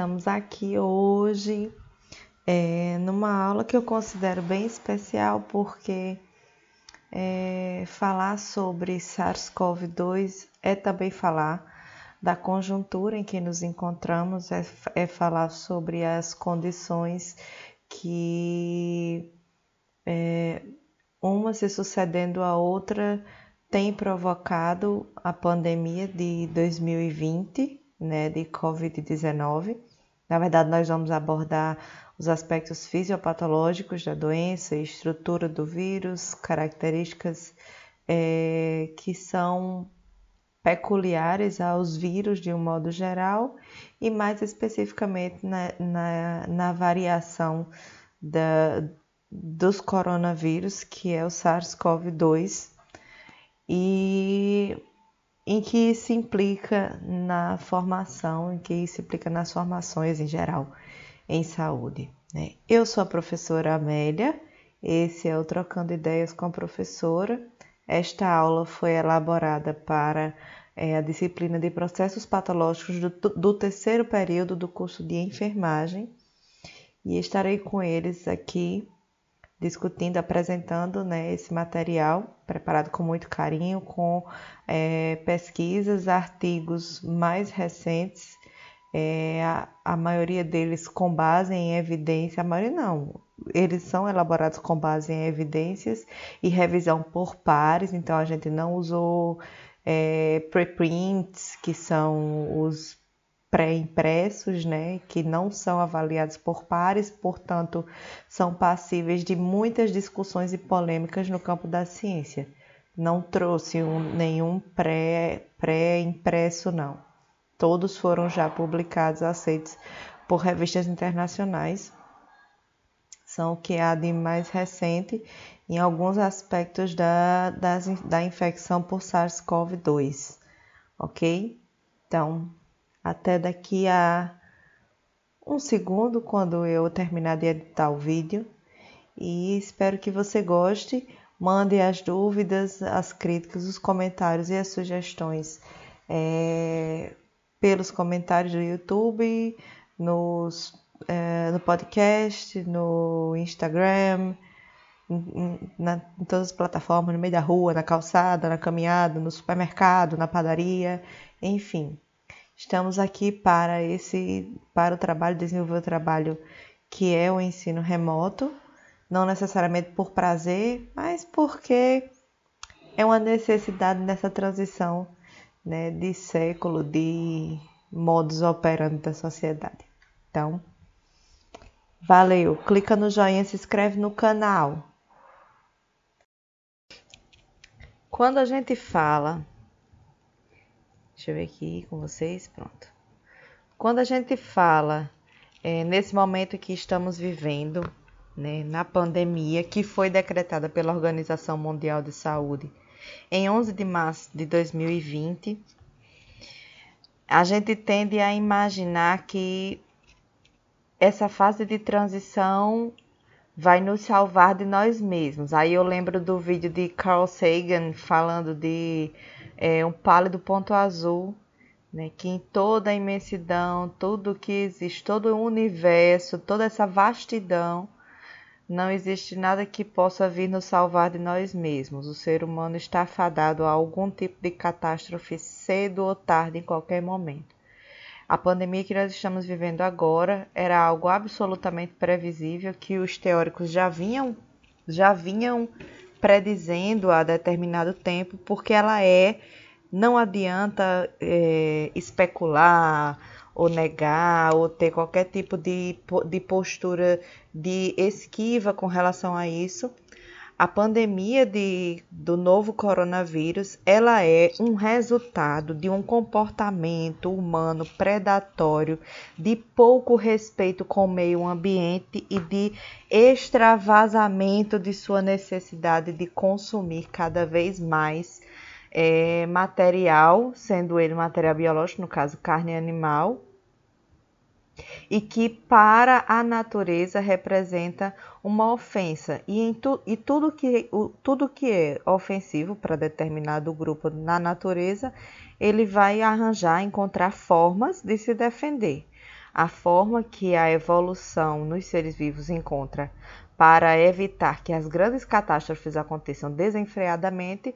Estamos aqui hoje é, numa aula que eu considero bem especial porque é, falar sobre SARS-CoV-2 é também falar da conjuntura em que nos encontramos, é, é falar sobre as condições que é, uma se sucedendo à outra tem provocado a pandemia de 2020, né, de Covid-19. Na verdade, nós vamos abordar os aspectos fisiopatológicos da doença, estrutura do vírus, características é, que são peculiares aos vírus de um modo geral e mais especificamente na, na, na variação da, dos coronavírus, que é o SARS-CoV-2, e em que se implica na formação, em que se implica nas formações em geral em saúde. Né? Eu sou a professora Amélia, esse é o Trocando Ideias com a Professora. Esta aula foi elaborada para é, a disciplina de processos patológicos do, do terceiro período do curso de enfermagem e estarei com eles aqui discutindo, apresentando né, esse material preparado com muito carinho, com é, pesquisas, artigos mais recentes. É, a, a, maioria deles com base em evidência, a maioria não, eles são elaborados com base em evidências e revisão por pares, então a gente não usou é, preprints, que são os pré-impressos, né, que não são avaliados por pares, portanto, são passíveis de muitas discussões e polêmicas no campo da ciência. Não trouxe um, nenhum pré-impresso, pré não. Todos foram já publicados, aceitos por revistas internacionais. São o que há de mais recente em alguns aspectos da, das, da infecção por SARS-CoV-2, ok? Então, até daqui a um segundo, quando eu terminar de editar o vídeo, e espero que você goste. Mande as dúvidas, as críticas, os comentários e as sugestões é, pelos comentários do YouTube, nos, é, no podcast, no Instagram, na, em todas as plataformas, no meio da rua, na calçada, na caminhada, no supermercado, na padaria, enfim. Estamos aqui para esse para o trabalho, desenvolver o trabalho que é o ensino remoto, não necessariamente por prazer, mas porque é uma necessidade nessa transição né, de século de modus operandi da sociedade. Então, valeu! Clica no joinha, se inscreve no canal. Quando a gente fala, deixa eu ver aqui com vocês, pronto. Quando a gente fala é, nesse momento que estamos vivendo, né, na pandemia que foi decretada pela Organização Mundial de Saúde em 11 de março de 2020, a gente tende a imaginar que essa fase de transição vai nos salvar de nós mesmos. Aí eu lembro do vídeo de Carl Sagan falando de é, um pálido ponto azul, né, que em toda a imensidão, tudo que existe, todo o universo, toda essa vastidão, não existe nada que possa vir nos salvar de nós mesmos. O ser humano está fadado a algum tipo de catástrofe cedo ou tarde, em qualquer momento. A pandemia que nós estamos vivendo agora era algo absolutamente previsível que os teóricos já vinham já vinham predizendo há determinado tempo, porque ela é, não adianta é, especular ou negar, ou ter qualquer tipo de, de postura de esquiva com relação a isso. A pandemia de, do novo coronavírus, ela é um resultado de um comportamento humano predatório, de pouco respeito com o meio ambiente e de extravasamento de sua necessidade de consumir cada vez mais é, material, sendo ele material biológico, no caso carne animal, e que para a natureza representa uma ofensa e, tu, e tudo, que, o, tudo que é ofensivo para determinado grupo na natureza, ele vai arranjar, encontrar formas de se defender. a forma que a evolução nos seres vivos encontra para evitar que as grandes catástrofes aconteçam desenfreadamente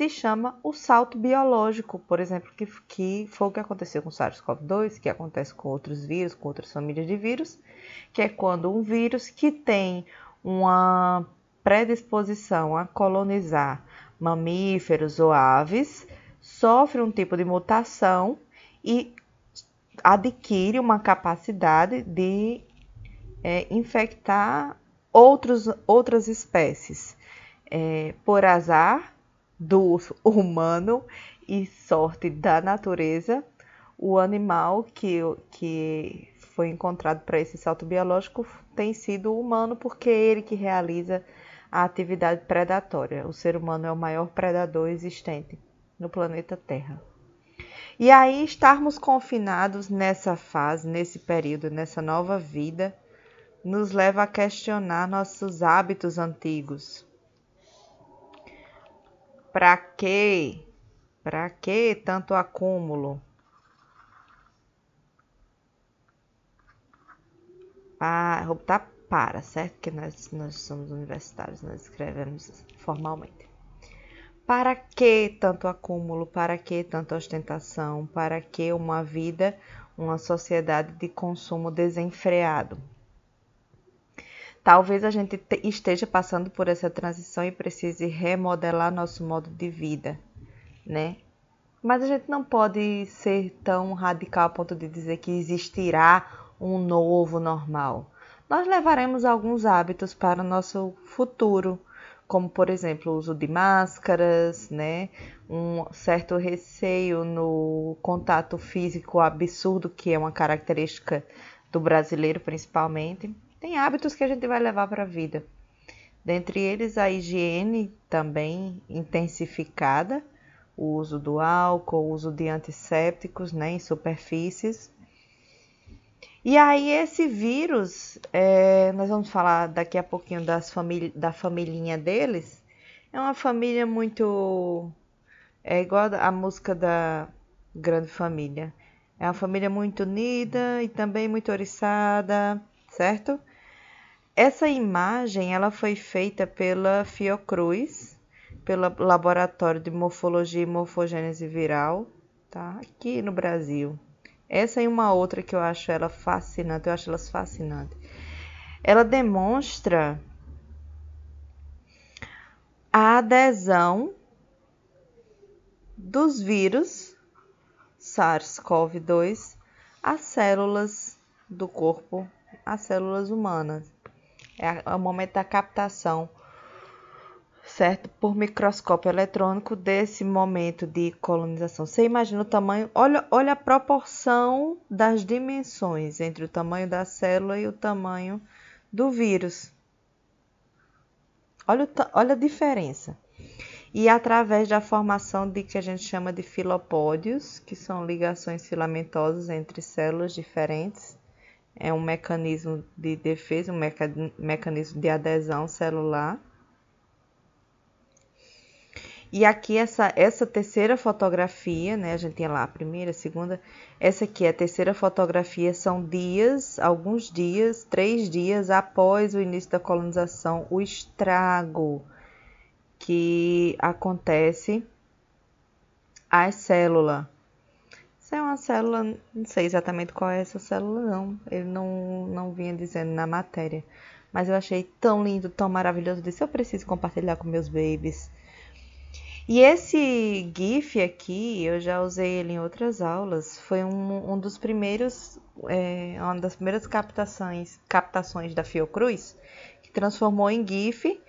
se chama o salto biológico, por exemplo, que, que foi o que aconteceu com o SARS-CoV-2, que acontece com outros vírus, com outras famílias de vírus, que é quando um vírus que tem uma predisposição a colonizar mamíferos ou aves sofre um tipo de mutação e adquire uma capacidade de é, infectar outros, outras espécies. É, por azar do humano e sorte da natureza, o animal que, que foi encontrado para esse salto biológico tem sido o humano, porque é ele que realiza a atividade predatória. O ser humano é o maior predador existente no planeta Terra. E aí, estarmos confinados nessa fase, nesse período, nessa nova vida, nos leva a questionar nossos hábitos antigos. Para quê? Para que tanto acúmulo? Para, tá para, certo? Que nós, nós somos universitários, nós escrevemos formalmente. Para que tanto acúmulo? Para que tanta ostentação? Para que uma vida, uma sociedade de consumo desenfreado? Talvez a gente esteja passando por essa transição e precise remodelar nosso modo de vida, né? Mas a gente não pode ser tão radical a ponto de dizer que existirá um novo normal. Nós levaremos alguns hábitos para o nosso futuro, como por exemplo o uso de máscaras, né? um certo receio no contato físico absurdo, que é uma característica do brasileiro principalmente. Tem hábitos que a gente vai levar para a vida. Dentre eles, a higiene também intensificada, o uso do álcool, o uso de antissépticos né, em superfícies. E aí esse vírus, é, nós vamos falar daqui a pouquinho das da familhinha deles. É uma família muito. É igual a música da Grande Família. É uma família muito unida e também muito oriçada, certo? Essa imagem ela foi feita pela Fiocruz, pelo Laboratório de Morfologia e Morfogênese Viral, tá? Aqui no Brasil. Essa e uma outra que eu acho ela fascinante, eu acho elas fascinantes. Ela demonstra a adesão dos vírus SARS-CoV-2 às células do corpo, às células humanas. É, é o momento da captação certo? Por microscópio eletrônico desse momento de colonização. Você imagina o tamanho, olha, olha a proporção das dimensões entre o tamanho da célula e o tamanho do vírus. Olha, olha a diferença. E através da formação de que a gente chama de filopódios, que são ligações filamentosas entre células diferentes, é um mecanismo de defesa, um mecanismo de adesão celular e aqui essa, essa terceira fotografia, né? A gente tem lá a primeira, a segunda. Essa aqui, a terceira fotografia, são dias, alguns dias, três dias após o início da colonização, o estrago que acontece à célula. É uma célula, não sei exatamente qual é essa célula, não. Ele não, não vinha dizendo na matéria. Mas eu achei tão lindo, tão maravilhoso. Disse, eu preciso compartilhar com meus babies e esse GIF aqui, eu já usei ele em outras aulas, foi um, um dos primeiros, é, uma das primeiras captações, captações da Fiocruz, que transformou em GIF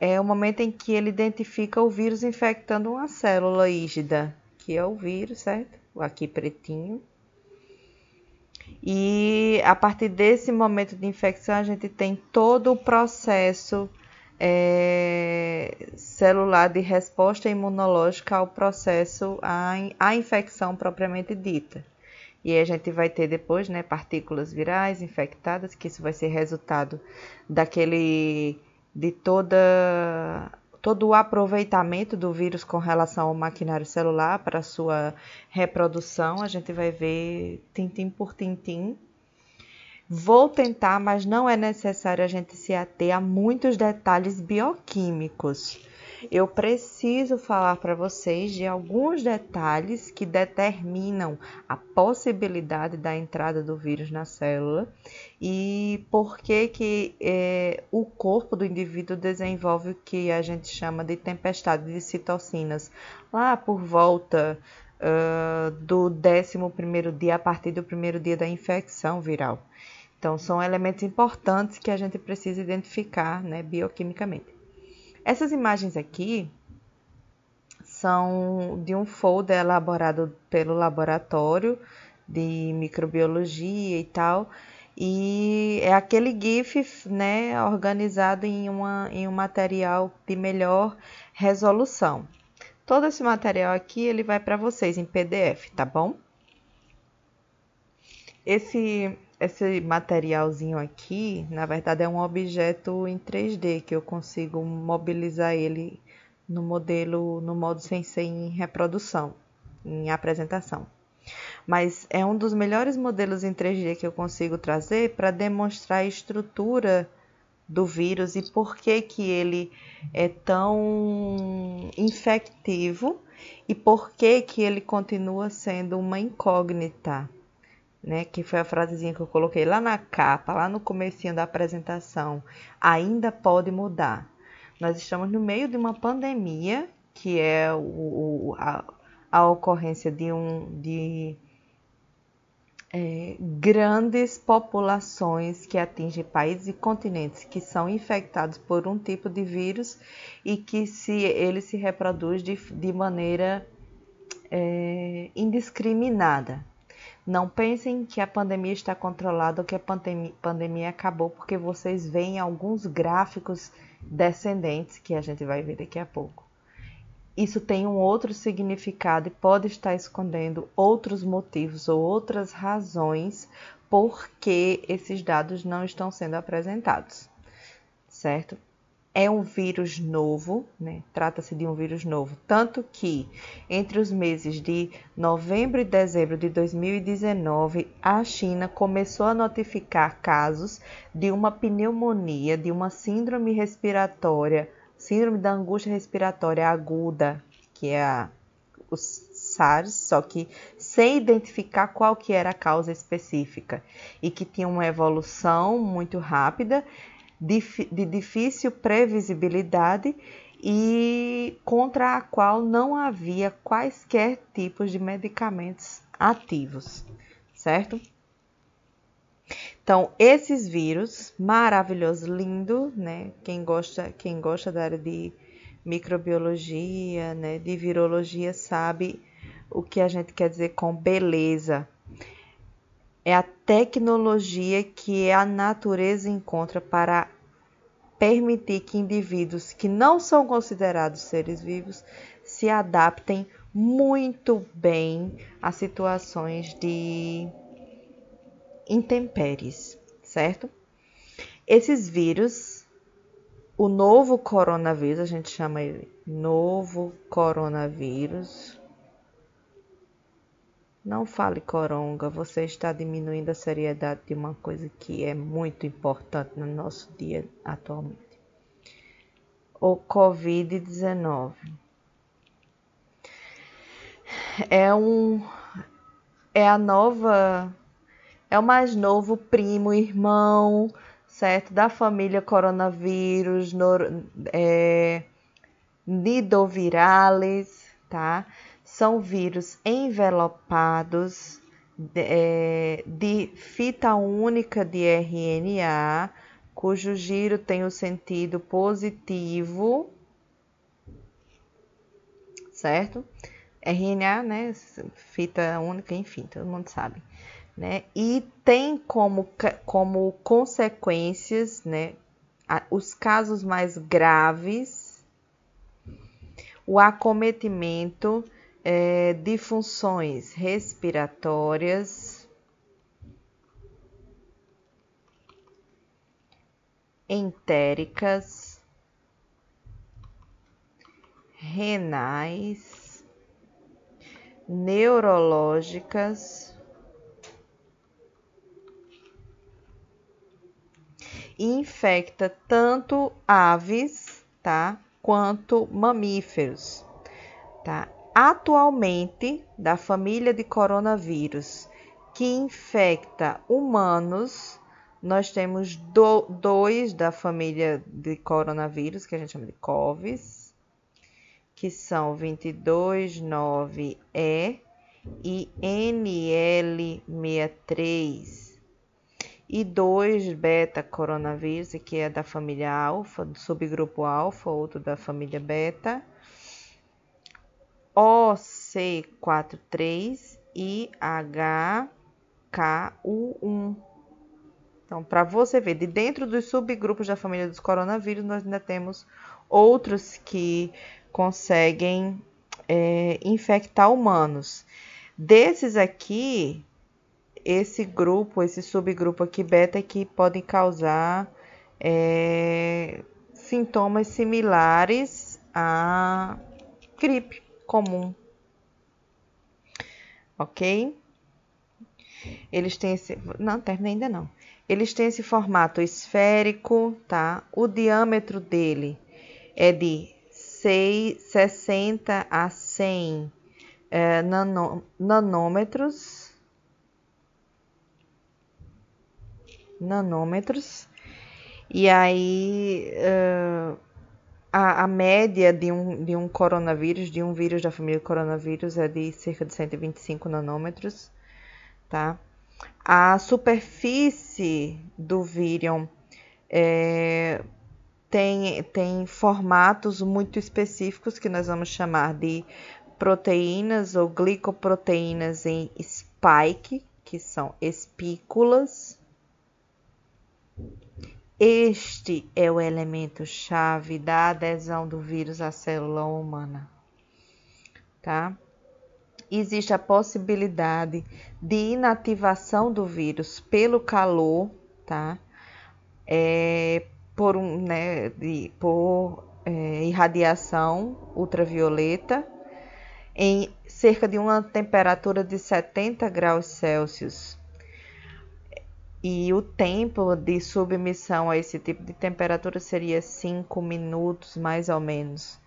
é o momento em que ele identifica o vírus infectando uma célula ígida, que é o vírus, certo? Aqui pretinho. E a partir desse momento de infecção, a gente tem todo o processo é, celular de resposta imunológica ao processo, à, à infecção propriamente dita. E a gente vai ter depois né, partículas virais infectadas, que isso vai ser resultado daquele de toda todo o aproveitamento do vírus com relação ao maquinário celular para sua reprodução. A gente vai ver tintim por tintim Vou tentar, mas não é necessário a gente se ater a muitos detalhes bioquímicos. Eu preciso falar para vocês de alguns detalhes que determinam a possibilidade da entrada do vírus na célula e por que, que é, o corpo do indivíduo desenvolve o que a gente chama de tempestade de citocinas lá por volta uh, do 11 dia, a partir do primeiro dia da infecção viral. Então, são elementos importantes que a gente precisa identificar né, bioquimicamente. Essas imagens aqui são de um folder elaborado pelo laboratório de microbiologia e tal, e é aquele GIF né, organizado em, uma, em um material de melhor resolução. Todo esse material aqui ele vai para vocês em PDF, tá bom? Esse esse materialzinho aqui, na verdade, é um objeto em 3D que eu consigo mobilizar ele no modelo, no modo Sensei em reprodução, em apresentação. Mas é um dos melhores modelos em 3D que eu consigo trazer para demonstrar a estrutura do vírus e por que, que ele é tão infectivo e por que, que ele continua sendo uma incógnita né, que foi a frasezinha que eu coloquei lá na capa, lá no comecinho da apresentação, ainda pode mudar. Nós estamos no meio de uma pandemia, que é o, a, a ocorrência de, um, de é, grandes populações que atingem países e continentes que são infectados por um tipo de vírus e que se ele se reproduz de, de maneira é, indiscriminada. Não pensem que a pandemia está controlada ou que a pandemia, pandemia acabou, porque vocês veem alguns gráficos descendentes que a gente vai ver daqui a pouco. Isso tem um outro significado e pode estar escondendo outros motivos ou outras razões por que esses dados não estão sendo apresentados, certo? É um vírus novo, né? trata-se de um vírus novo, tanto que entre os meses de novembro e dezembro de 2019, a China começou a notificar casos de uma pneumonia, de uma síndrome respiratória, síndrome da angústia respiratória aguda, que é a, o SARS, só que sem identificar qual que era a causa específica e que tinha uma evolução muito rápida de difícil previsibilidade e contra a qual não havia quaisquer tipos de medicamentos ativos, certo? Então, esses vírus maravilhoso, lindo, né? Quem gosta, quem gosta da área de microbiologia, né, de virologia sabe o que a gente quer dizer com beleza, é a tecnologia que a natureza encontra para permitir que indivíduos que não são considerados seres vivos se adaptem muito bem a situações de intempéries, certo? Esses vírus, o novo coronavírus, a gente chama ele novo coronavírus, não fale coronga, você está diminuindo a seriedade de uma coisa que é muito importante no nosso dia atualmente. O Covid-19 é um é a nova é o mais novo primo, irmão, certo? Da família coronavírus, nor, é, nidovirales, tá? São vírus envelopados de, é, de fita única de RNA, cujo giro tem o sentido positivo, certo? RNA, né? Fita única, enfim, todo mundo sabe. Né? E tem como, como consequências, né? Os casos mais graves, o acometimento é, de funções respiratórias, entéricas, renais, neurológicas, infecta tanto aves, tá? Quanto mamíferos, tá? Atualmente, da família de coronavírus que infecta humanos, nós temos do, dois da família de coronavírus, que a gente chama de COVs, que são 229E e NL63 e dois beta coronavírus, que é da família alfa, do subgrupo alfa, outro da família beta, OC43 e HKU1. Então, para você ver, de dentro dos subgrupos da família dos coronavírus, nós ainda temos outros que conseguem é, infectar humanos. Desses aqui, esse grupo, esse subgrupo aqui beta, é que podem causar é, sintomas similares à gripe comum. Ok? Eles têm esse. Não, terminei ainda não. Eles têm esse formato esférico, tá? O diâmetro dele é de 6, 60 a 100 é, nano, nanômetros. Nanômetros. E aí, uh, a, a, média de um, de um coronavírus, de um vírus da família coronavírus, é de cerca de 125 nanômetros, tá? A superfície do vírion é, tem, tem formatos muito específicos que nós vamos chamar de proteínas ou glicoproteínas em spike, que são espículas. Este é o elemento chave da adesão do vírus à célula humana, tá? Existe a possibilidade de inativação do vírus pelo calor, tá? É, por um, né, de, por é, irradiação ultravioleta em cerca de uma temperatura de 70 graus Celsius. E o tempo de submissão a esse tipo de temperatura seria 5 minutos, mais ou menos.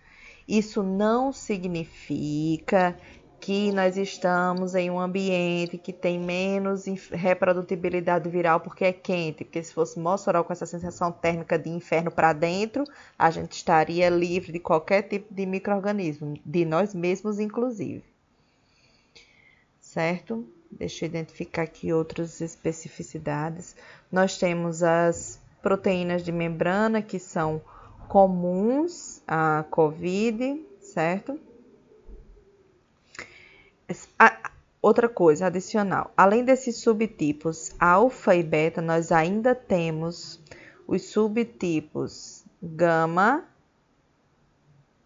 Isso não significa que nós estamos em um ambiente que tem menos reprodutibilidade viral porque é quente, porque se fosse Mossoró com essa sensação térmica de inferno para dentro, a gente estaria livre de qualquer tipo de microorganismo, de nós mesmos inclusive. Certo? Deixa eu identificar aqui outras especificidades. Nós temos as proteínas de membrana que são comuns à COVID, certo? outra coisa adicional, além desses subtipos alfa e beta, nós ainda temos os subtipos gama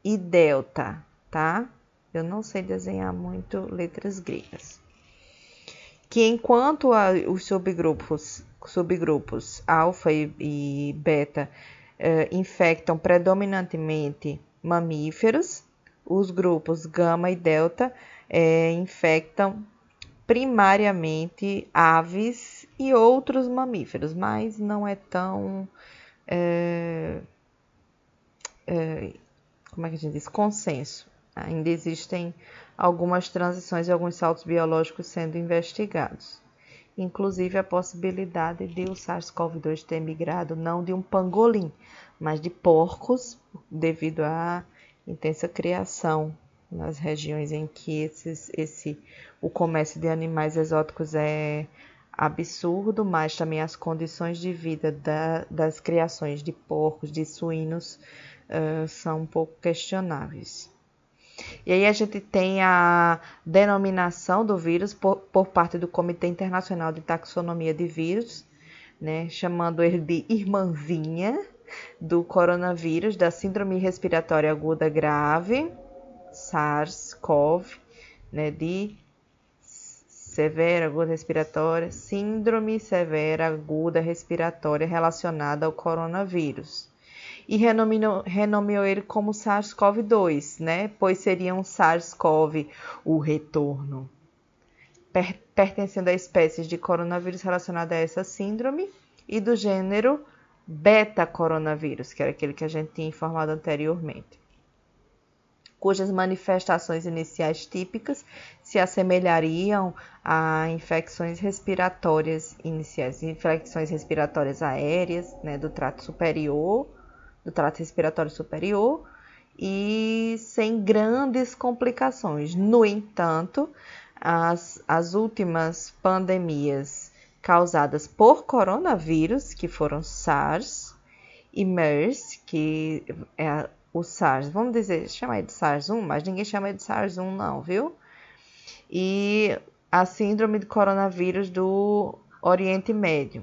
e delta, tá? Eu não sei desenhar muito letras gregas. Que enquanto a, os subgrupos, subgrupos alfa e, e beta eh, infectam predominantemente mamíferos, os grupos gama e delta é, infectam primariamente aves e outros mamíferos, mas não é tão. É, é, como é que a gente diz? Consenso. Ainda existem algumas transições e alguns saltos biológicos sendo investigados. Inclusive a possibilidade de o SARS-CoV-2 ter migrado não de um pangolim, mas de porcos, devido à intensa criação nas regiões em que esses, esse, o comércio de animais exóticos é absurdo, mas também as condições de vida da, das criações de porcos, de suínos, uh, são um pouco questionáveis. E aí a gente tem a denominação do vírus por, por parte do Comitê Internacional de Taxonomia de Vírus, né, chamando ele de irmãzinha do coronavírus, da síndrome respiratória aguda grave, SARS-CoV, né, de severa aguda respiratória, síndrome severa aguda respiratória relacionada ao coronavírus. E renomeou, renomeou ele como SARS-CoV-2, né? Pois seria um SARS-CoV o retorno. Per pertencendo a espécies de coronavírus relacionada a essa síndrome e do gênero beta-coronavírus, que era aquele que a gente tinha informado anteriormente, cujas manifestações iniciais típicas se assemelhariam a infecções respiratórias iniciais, infecções respiratórias aéreas, né, do trato superior, do trato respiratório superior, e sem grandes complicações. No entanto, as, as últimas pandemias causadas por coronavírus, que foram SARS e MERS, que é o SARS, vamos dizer, chamar de SARS-1, mas ninguém chama de SARS-1 não, viu? E a síndrome de coronavírus do Oriente Médio.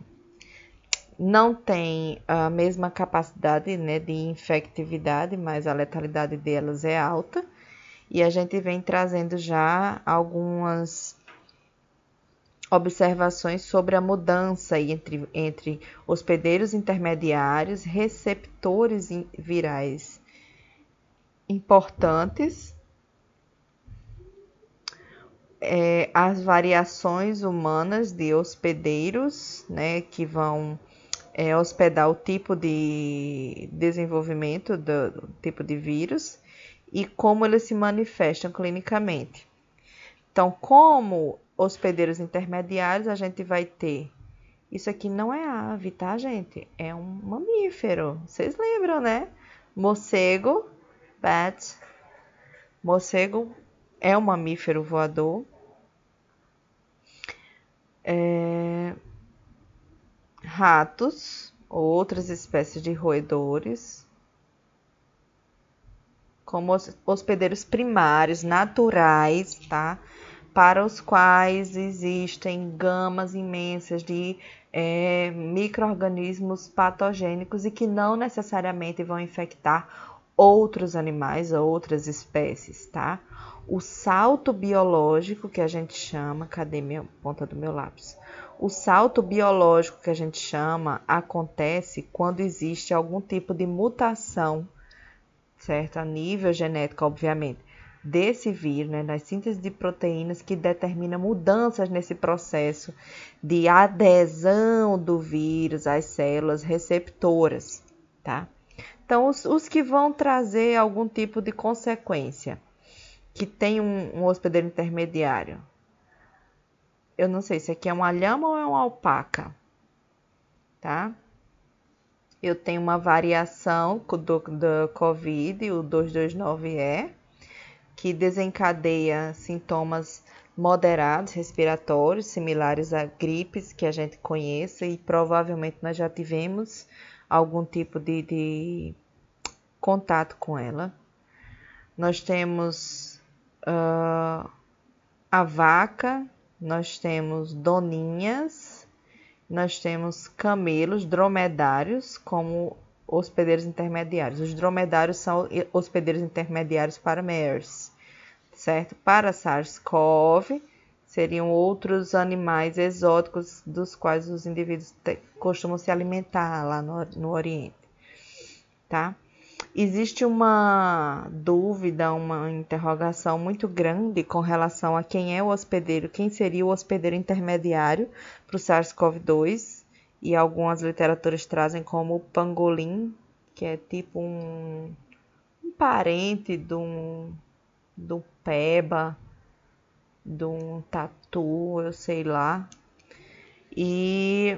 Não tem a mesma capacidade né, de infectividade, mas a letalidade delas é alta. E a gente vem trazendo já algumas observações sobre a mudança entre, entre hospedeiros intermediários, receptores virais importantes, é, as variações humanas de hospedeiros, né, que vão é, hospedar o tipo de desenvolvimento do, do tipo de vírus e como eles se manifestam clinicamente. Então, como hospedeiros intermediários, a gente vai ter. Isso aqui não é ave, tá, gente? É um mamífero. Vocês lembram, né? Morcego, bat. Morcego é um mamífero voador. É... Ratos, outras espécies de roedores, como hospedeiros primários, naturais, tá? para os quais existem gamas imensas de é, micro-organismos patogênicos e que não necessariamente vão infectar outros animais ou outras espécies, tá? O salto biológico que a gente chama, cadê minha ponta do meu lápis? O salto biológico que a gente chama acontece quando existe algum tipo de mutação, certo? A nível genético, obviamente desse vírus, né, nas síntese de proteínas que determina mudanças nesse processo de adesão do vírus às células receptoras, tá? Então, os, os que vão trazer algum tipo de consequência, que tem um, um hospedeiro intermediário. Eu não sei se aqui é uma lhama ou é uma alpaca, tá? Eu tenho uma variação do, do COVID, o 229E, que desencadeia sintomas moderados respiratórios, similares a gripes que a gente conheça e provavelmente nós já tivemos algum tipo de, de contato com ela. Nós temos uh, a vaca, nós temos doninhas, nós temos camelos, dromedários, como hospedeiros intermediários. Os dromedários são hospedeiros intermediários para MERS certo? Para SARS-CoV, seriam outros animais exóticos dos quais os indivíduos costumam se alimentar lá no, no Oriente, tá? Existe uma dúvida, uma interrogação muito grande com relação a quem é o hospedeiro, quem seria o hospedeiro intermediário para o SARS-CoV-2, e algumas literaturas trazem como o pangolim, que é tipo um, um parente um do peba, de um tatu, eu sei lá. E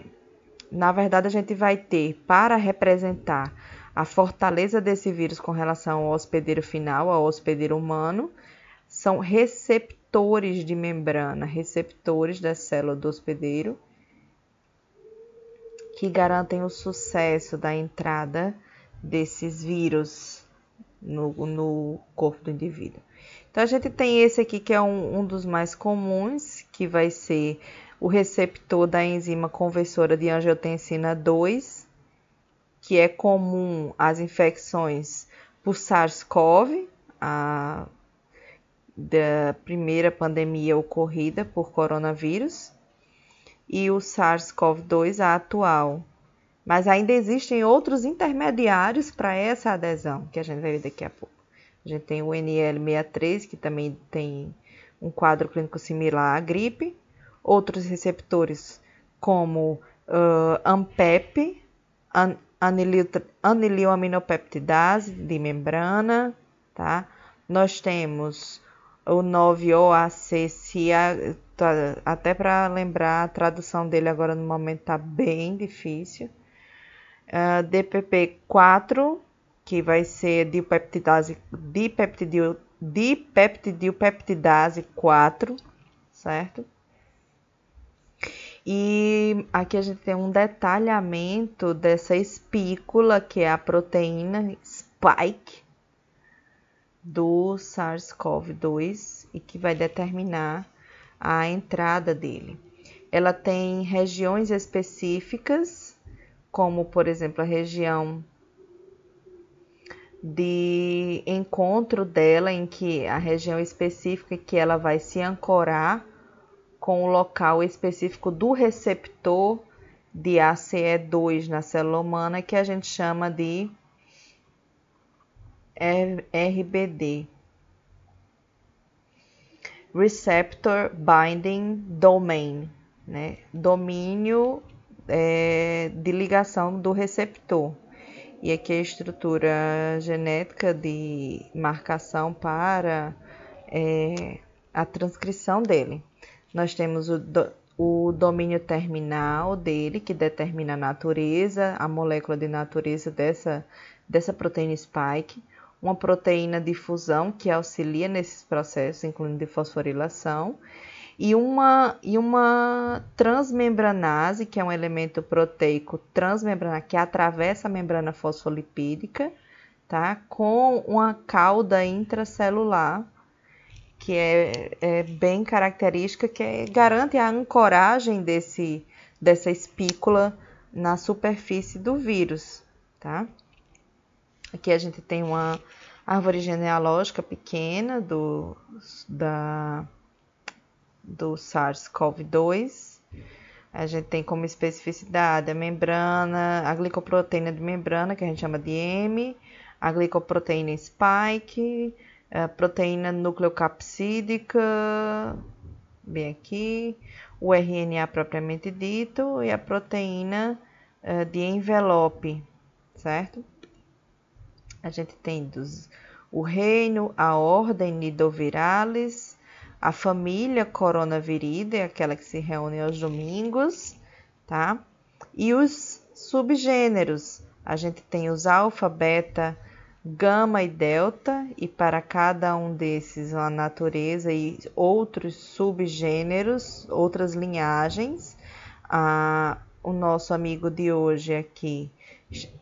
na verdade a gente vai ter para representar a fortaleza desse vírus com relação ao hospedeiro final, ao hospedeiro humano, são receptores de membrana, receptores da célula do hospedeiro, que garantem o sucesso da entrada desses vírus no, no corpo do indivíduo. Então, a gente tem esse aqui que é um, um dos mais comuns, que vai ser o receptor da enzima conversora de angiotensina 2, que é comum às infecções por SARS-CoV, a da primeira pandemia ocorrida por coronavírus, e o SARS-CoV-2, a atual. Mas ainda existem outros intermediários para essa adesão, que a gente vai ver daqui a pouco. A gente tem o NL63, que também tem um quadro clínico similar à gripe. Outros receptores, como uh, AMPEP, anilioaminopeptidase de membrana, tá? Nós temos o 9-OAC, tá, até para lembrar, a tradução dele agora no momento está bem difícil. Uh, DPP4, que vai ser dipeptidase, dipeptidil, dipeptidilpeptidase 4, certo? E aqui a gente tem um detalhamento dessa espícula, que é a proteína spike do SARS-CoV-2 e que vai determinar a entrada dele. Ela tem regiões específicas, como por exemplo a região de encontro dela, em que a região específica que ela vai se ancorar com o local específico do receptor de ACE2 na célula humana, que a gente chama de RBD. Receptor Binding Domain, né? domínio é, de ligação do receptor. E aqui a estrutura genética de marcação para é, a transcrição dele. Nós temos o, do, o domínio terminal dele, que determina a natureza, a molécula de natureza dessa, dessa proteína spike. Uma proteína de fusão que auxilia nesses processos, incluindo de fosforilação. E uma, e uma transmembranase, que é um elemento proteico transmembrana, que atravessa a membrana fosfolipídica, tá? com uma cauda intracelular que é, é bem característica, que é, garante a ancoragem desse, dessa espícula na superfície do vírus, tá? Aqui a gente tem uma árvore genealógica pequena do, da, do SARS-CoV-2. A gente tem como especificidade a membrana, a glicoproteína de membrana, que a gente chama de M, a glicoproteína spike, a proteína nucleocapsídica, bem aqui, o RNA propriamente dito e a proteína uh, de envelope, certo? A gente tem dos, o reino, a ordem Nidoviralis, a família Coronaviridae, aquela que se reúne aos domingos, tá? E os subgêneros, a gente tem os alfa, beta, gama e delta, e para cada um desses a natureza e outros subgêneros, outras linhagens. Ah, o nosso amigo de hoje aqui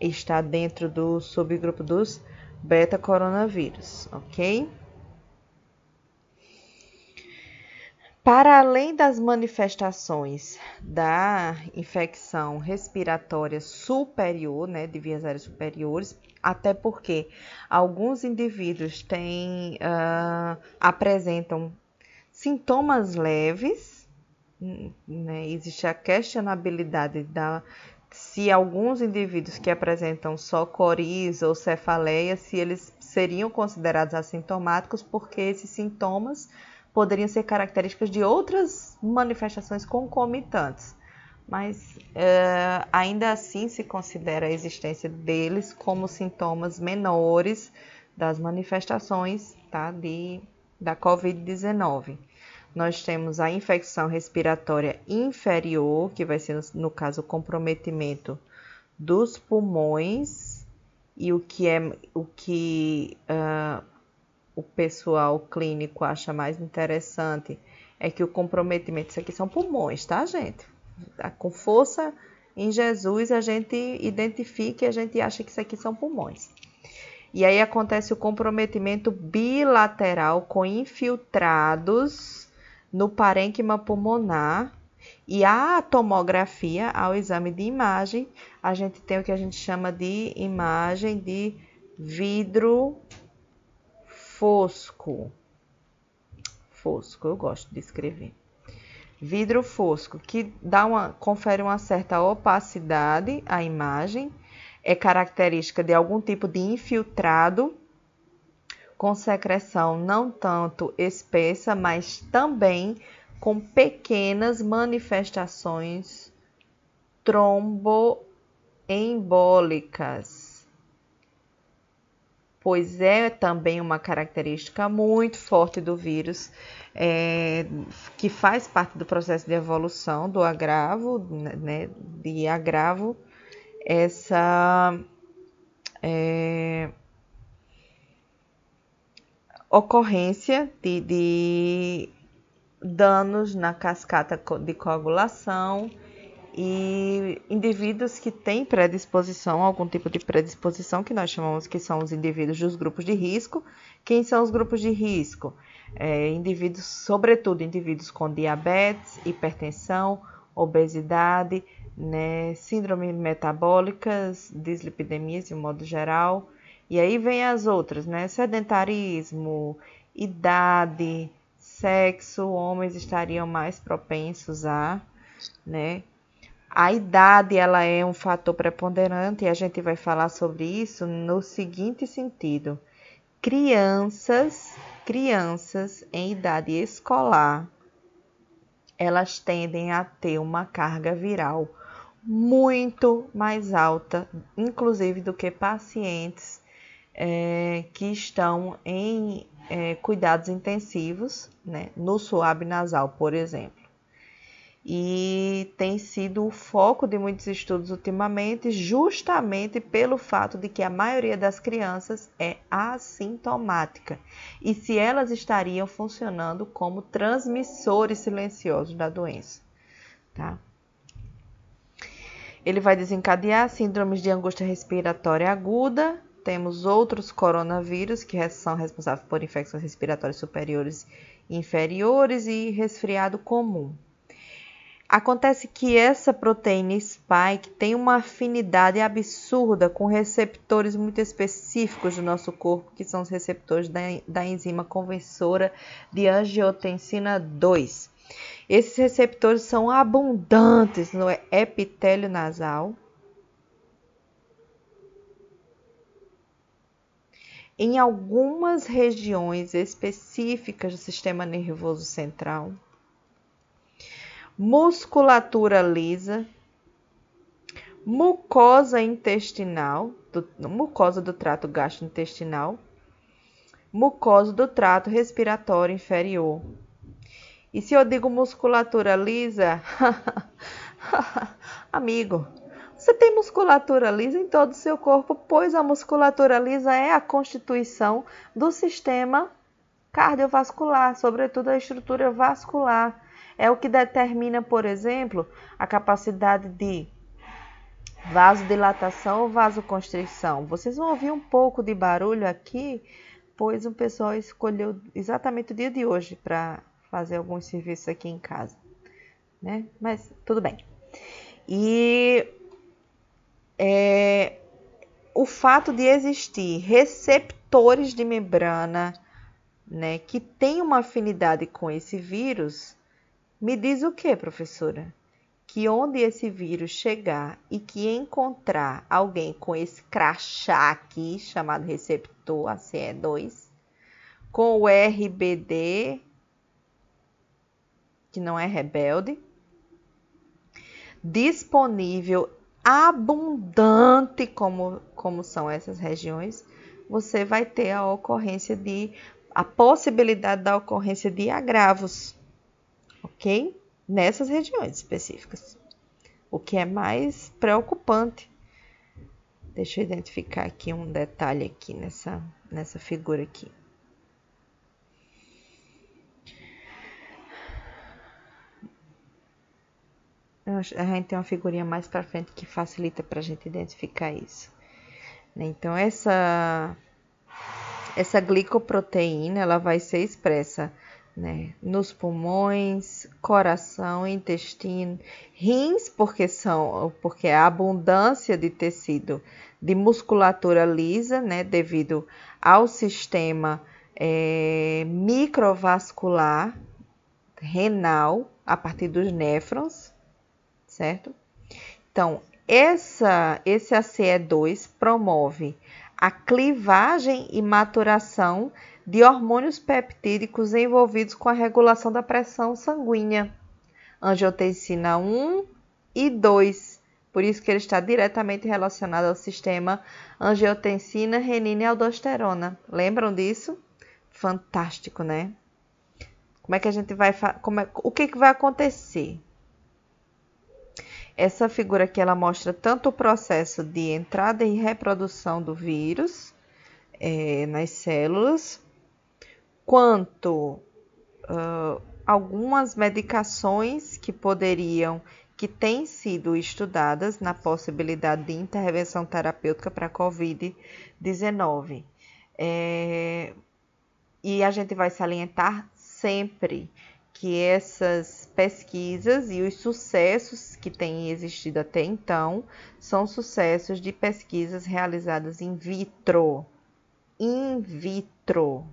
está dentro do subgrupo dos beta-coronavírus, ok? Para além das manifestações da infecção respiratória superior, né, de vias aéreas superiores, até porque alguns indivíduos têm, uh, apresentam sintomas leves, né, existe a questionabilidade da se alguns indivíduos que apresentam só coriza ou cefaleia, se eles seriam considerados assintomáticos, porque esses sintomas poderiam ser características de outras manifestações concomitantes, mas é, ainda assim se considera a existência deles como sintomas menores das manifestações tá, de, da Covid-19. Nós temos a infecção respiratória inferior, que vai ser, no caso, o comprometimento dos pulmões, e o que é o que uh, o pessoal clínico acha mais interessante é que o comprometimento, isso aqui são pulmões, tá, gente? Tá com força em Jesus a gente identifica e a gente acha que isso aqui são pulmões. E aí acontece o comprometimento bilateral com infiltrados no parênquima pulmonar e a tomografia, ao exame de imagem, a gente tem o que a gente chama de imagem de vidro fosco. Fosco, eu gosto de escrever. Vidro fosco, que dá uma, confere uma certa opacidade à imagem, é característica de algum tipo de infiltrado com secreção não tanto espessa, mas também com pequenas manifestações trombo embólicas, pois é também uma característica muito forte do vírus, é, que faz parte do processo de evolução do agravo, né, de agravo, essa é, ocorrência de, de danos na cascata de coagulação e indivíduos que têm predisposição, algum tipo de predisposição, que nós chamamos que são os indivíduos dos grupos de risco. Quem são os grupos de risco? É, indivíduos, sobretudo indivíduos com diabetes, hipertensão, obesidade, né, síndrome metabólicas, dislipidemias de um modo geral. E aí vem as outras, né? Sedentarismo, idade, sexo, homens estariam mais propensos a, né? A idade ela é um fator preponderante e a gente vai falar sobre isso no seguinte sentido: crianças, crianças em idade escolar, elas tendem a ter uma carga viral muito mais alta, inclusive do que pacientes é, que estão em é, cuidados intensivos, né, no suave nasal, por exemplo e tem sido o foco de muitos estudos ultimamente, justamente pelo fato de que a maioria das crianças é assintomática e se elas estariam funcionando como transmissores silenciosos da doença, tá? Ele vai desencadear síndromes de angústia respiratória aguda. Temos outros coronavírus que são responsáveis por infecções respiratórias superiores e inferiores e resfriado comum. Acontece que essa proteína spike tem uma afinidade absurda com receptores muito específicos do nosso corpo, que são os receptores da, da enzima conversora de angiotensina 2. Esses receptores são abundantes no epitélio nasal, em algumas regiões específicas do sistema nervoso central musculatura lisa, mucosa intestinal, do, mucosa do trato gastrointestinal, mucosa do trato respiratório inferior. E se eu digo musculatura lisa, amigo, você tem musculatura lisa em todo o seu corpo, pois a musculatura lisa é a constituição do sistema cardiovascular, sobretudo a estrutura vascular. É o que determina, por exemplo, a capacidade de vasodilatação ou vasoconstrição. Vocês vão ouvir um pouco de barulho aqui, pois o pessoal escolheu exatamente o dia de hoje para fazer alguns serviços aqui em casa, né? Mas tudo bem. E é, o fato de existir receptores de membrana, né, que tem uma afinidade com esse vírus, me diz o que, professora? Que onde esse vírus chegar e que encontrar alguém com esse crachá aqui, chamado receptor ACE2, com o RBD, que não é rebelde, disponível, abundante, como, como são essas regiões, você vai ter a ocorrência de a possibilidade da ocorrência de agravos ok? Nessas regiões específicas. O que é mais preocupante. Deixa eu identificar aqui um detalhe aqui nessa, nessa figura aqui. A gente tem uma figurinha mais para frente que facilita para a gente identificar isso. Então, essa, essa glicoproteína ela vai ser expressa né? Nos pulmões, coração, intestino, rins, porque são porque a abundância de tecido de musculatura lisa, né? Devido ao sistema é, microvascular renal a partir dos néfrons, certo? Então, essa, esse ACE2 promove a clivagem e maturação de hormônios peptídicos envolvidos com a regulação da pressão sanguínea, angiotensina 1 e 2, Por isso que ele está diretamente relacionado ao sistema angiotensina, renina e aldosterona. Lembram disso? Fantástico, né? Como é que a gente vai, como é, o que, que vai acontecer? Essa figura aqui ela mostra tanto o processo de entrada e reprodução do vírus é, nas células, quanto uh, algumas medicações que poderiam, que têm sido estudadas na possibilidade de intervenção terapêutica para a Covid-19. É, e a gente vai salientar sempre que essas pesquisas e os sucessos que têm existido até então são sucessos de pesquisas realizadas in vitro. In vitro.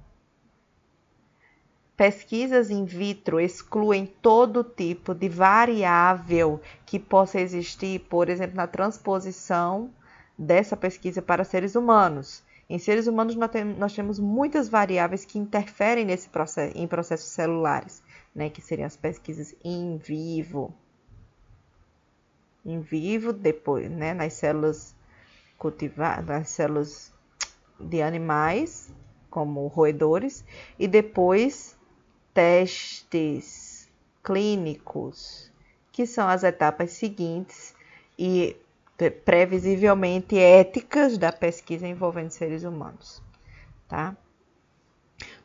Pesquisas in vitro excluem todo tipo de variável que possa existir, por exemplo, na transposição dessa pesquisa para seres humanos. Em seres humanos, nós temos muitas variáveis que interferem nesse processo, em processos celulares né, que seriam as pesquisas in vivo. Em vivo, depois, né, nas células cultivadas, nas células de animais, como roedores, e depois testes clínicos, que são as etapas seguintes e previsivelmente éticas da pesquisa envolvendo seres humanos, tá?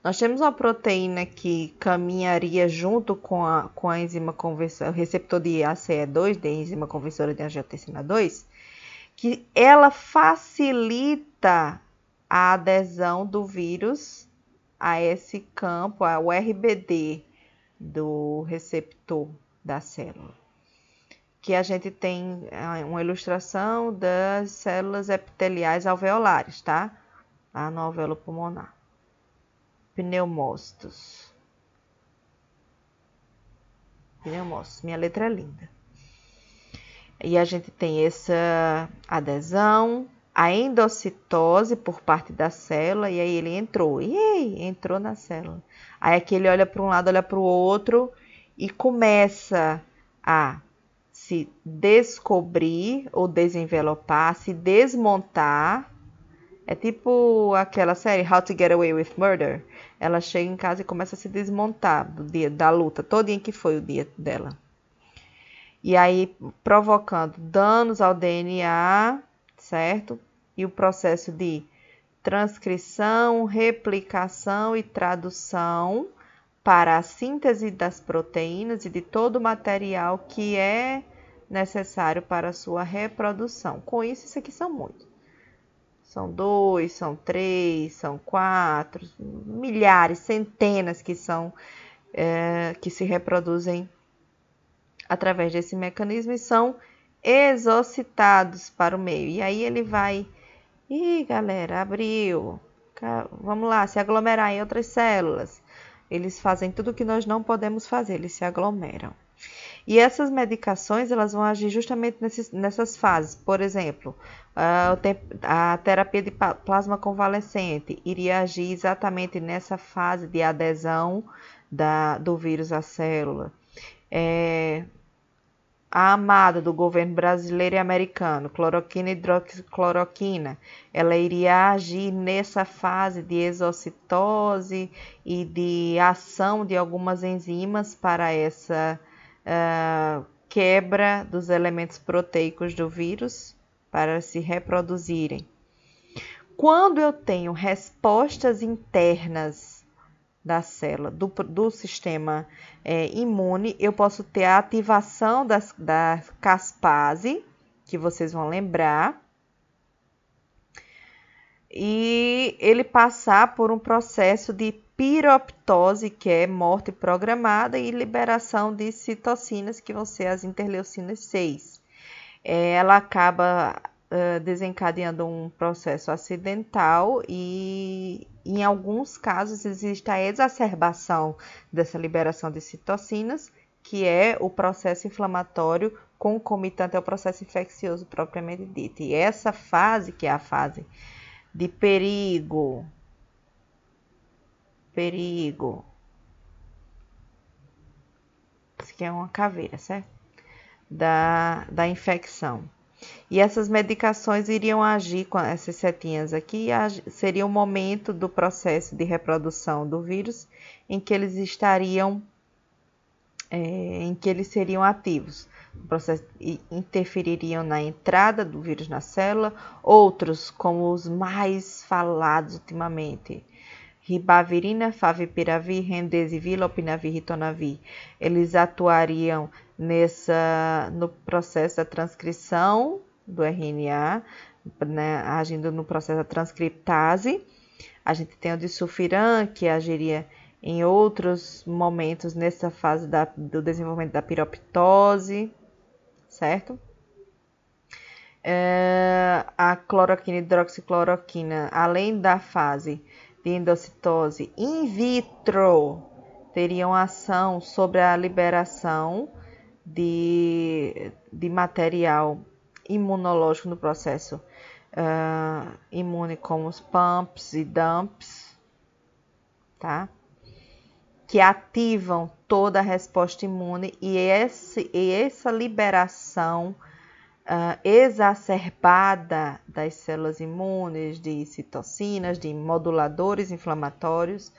Nós temos uma proteína que caminharia junto com a, com a enzima conversora, o receptor de ACE2, de enzima conversora de angiotensina 2, que ela facilita a adesão do vírus a esse campo, ao RBD do receptor da célula. Que a gente tem é, uma ilustração das células epiteliais alveolares, tá? A no alvéolo pulmonar pneumócitos. Pneumócitos, minha letra é linda. E a gente tem essa adesão, a endocitose por parte da célula, e aí ele entrou. E aí, entrou na célula. Aí aqui ele olha para um lado, olha para o outro e começa a se descobrir ou desenvelopar, se desmontar é tipo aquela série How to Get Away with Murder. Ela chega em casa e começa a se desmontar do dia da luta, todo dia que foi o dia dela. E aí provocando danos ao DNA, certo? E o processo de transcrição, replicação e tradução para a síntese das proteínas e de todo o material que é necessário para a sua reprodução. Com isso, isso aqui são muitos são dois, são três, são quatro, milhares, centenas que são é, que se reproduzem através desse mecanismo e são exocitados para o meio. E aí ele vai, e galera, abriu, vamos lá, se aglomerar em outras células. Eles fazem tudo o que nós não podemos fazer, eles se aglomeram. E essas medicações elas vão agir justamente nesses, nessas fases. Por exemplo, a, a terapia de plasma convalescente iria agir exatamente nessa fase de adesão da, do vírus à célula. É, a amada do governo brasileiro e americano, cloroquina e hidroxicloroquina, ela iria agir nessa fase de exocitose e de ação de algumas enzimas para essa uh, quebra dos elementos proteicos do vírus para se reproduzirem. Quando eu tenho respostas internas da célula, do, do sistema é, imune, eu posso ter a ativação das, da caspase, que vocês vão lembrar, e ele passar por um processo de piroptose, que é morte programada, e liberação de citocinas, que vão ser as interleucinas 6. É, ela acaba desencadeando um processo acidental e, em alguns casos, existe a exacerbação dessa liberação de citocinas, que é o processo inflamatório concomitante ao processo infeccioso propriamente dito. E essa fase, que é a fase de perigo, perigo. Isso aqui é uma caveira, certo? Da, da infecção. E essas medicações iriam agir com essas setinhas aqui, seria o momento do processo de reprodução do vírus em que eles estariam, é, em que eles seriam ativos. O processo interfeririam na entrada do vírus na célula. Outros, como os mais falados ultimamente, ribavirina, favipiravir, rendesivir, lopinavir, ritonavir, eles atuariam nessa no processo da transcrição do RNA, né, agindo no processo da transcriptase. A gente tem o disulfiram, que agiria em outros momentos nessa fase da, do desenvolvimento da piroptose, certo? É, a cloroquina e hidroxicloroquina, além da fase de endocitose in vitro, teriam ação sobre a liberação de, de material imunológico no processo uh, imune, como os pumps e dumps, tá? Que ativam toda a resposta imune e, esse, e essa liberação uh, exacerbada das células imunes, de citocinas, de moduladores inflamatórios,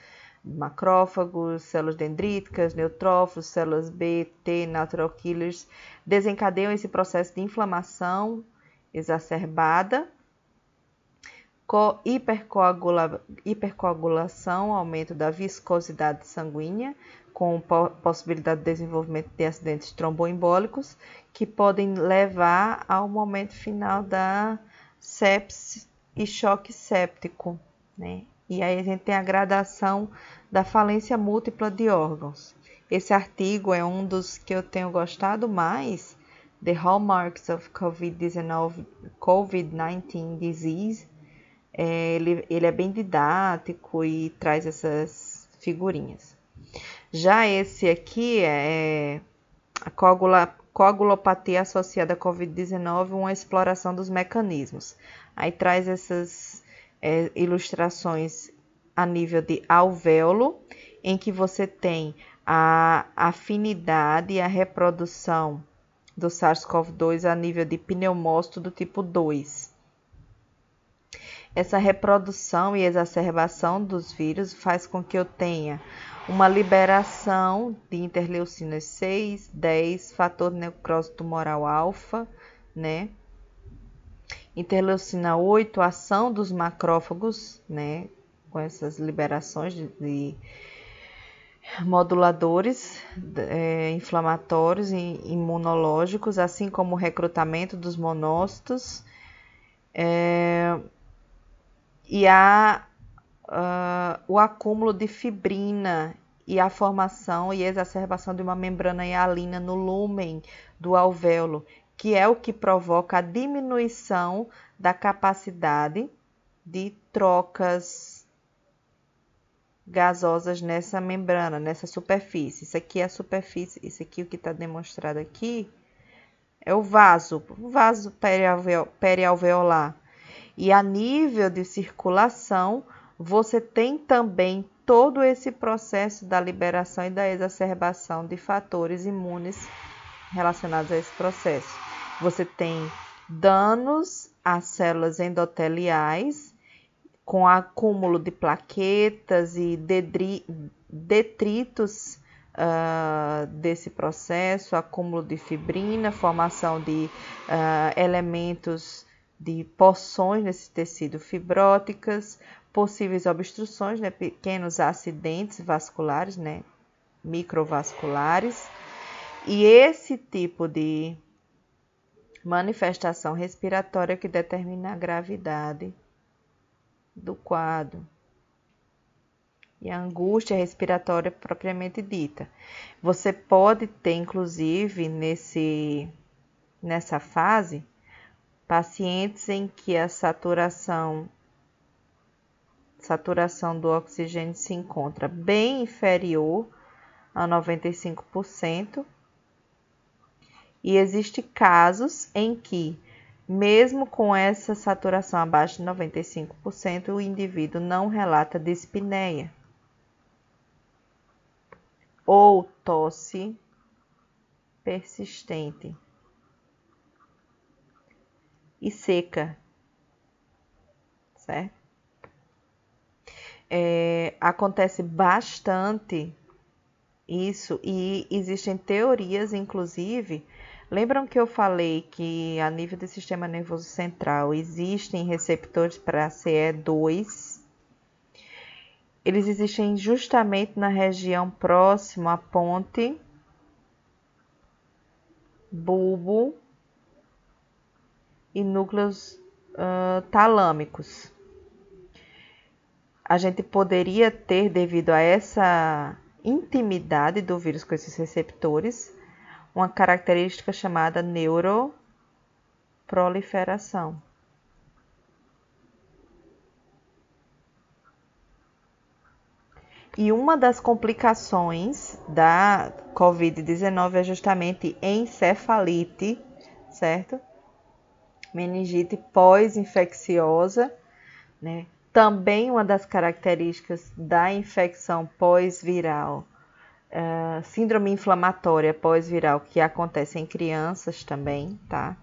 macrófagos, células dendríticas, neutrófilos, células B, T, natural killers, desencadeiam esse processo de inflamação exacerbada, hipercoagula, hipercoagulação, aumento da viscosidade sanguínea, com possibilidade de desenvolvimento de acidentes tromboembólicos, que podem levar ao momento final da sepse e choque séptico, né? E aí a gente tem a gradação da falência múltipla de órgãos. Esse artigo é um dos que eu tenho gostado mais, The Hallmarks of COVID-19 COVID Disease. É, ele, ele é bem didático e traz essas figurinhas. Já esse aqui é a coagula, coagulopatia associada à COVID-19, uma exploração dos mecanismos. Aí traz essas é, ilustrações a nível de alvéolo, em que você tem a afinidade e a reprodução do SARS-CoV-2 a nível de pneumócito do tipo 2. Essa reprodução e exacerbação dos vírus faz com que eu tenha uma liberação de interleucinas 6, 10, fator necrose tumoral alfa, né? Interleucina 8, ação dos macrófagos, né? Com essas liberações de, de moduladores é, inflamatórios e imunológicos, assim como o recrutamento dos monócitos. É, e há uh, o acúmulo de fibrina e a formação e exacerbação de uma membrana hialina no lúmen do alvéolo, que é o que provoca a diminuição da capacidade de trocas gasosas nessa membrana, nessa superfície. Isso aqui é a superfície, isso aqui o que está demonstrado aqui é o vaso, o vaso perialveolar. E a nível de circulação, você tem também todo esse processo da liberação e da exacerbação de fatores imunes relacionados a esse processo. Você tem danos às células endoteliais, com acúmulo de plaquetas e detritos uh, desse processo, acúmulo de fibrina, formação de uh, elementos de porções nesse tecido fibróticas, possíveis obstruções, né, pequenos acidentes vasculares, né, microvasculares. E esse tipo de manifestação respiratória que determina a gravidade do quadro. E a angústia respiratória propriamente dita. Você pode ter, inclusive, nesse, nessa fase, pacientes em que a saturação, saturação do oxigênio se encontra bem inferior a 95%, e existem casos em que, mesmo com essa saturação abaixo de 95%, o indivíduo não relata dispneia ou tosse persistente. e seca, certo? É, acontece bastante isso e existem teorias, inclusive. Lembram que eu falei que a nível do sistema nervoso central existem receptores para CE2? Eles existem justamente na região próxima à ponte bulbo e núcleos uh, talâmicos. A gente poderia ter, devido a essa intimidade do vírus com esses receptores, uma característica chamada neuroproliferação. E uma das complicações da COVID-19 é justamente encefalite, certo? Meningite pós-infecciosa, né? Também uma das características da infecção pós-viral uh, síndrome inflamatória pós-viral que acontece em crianças também, tá?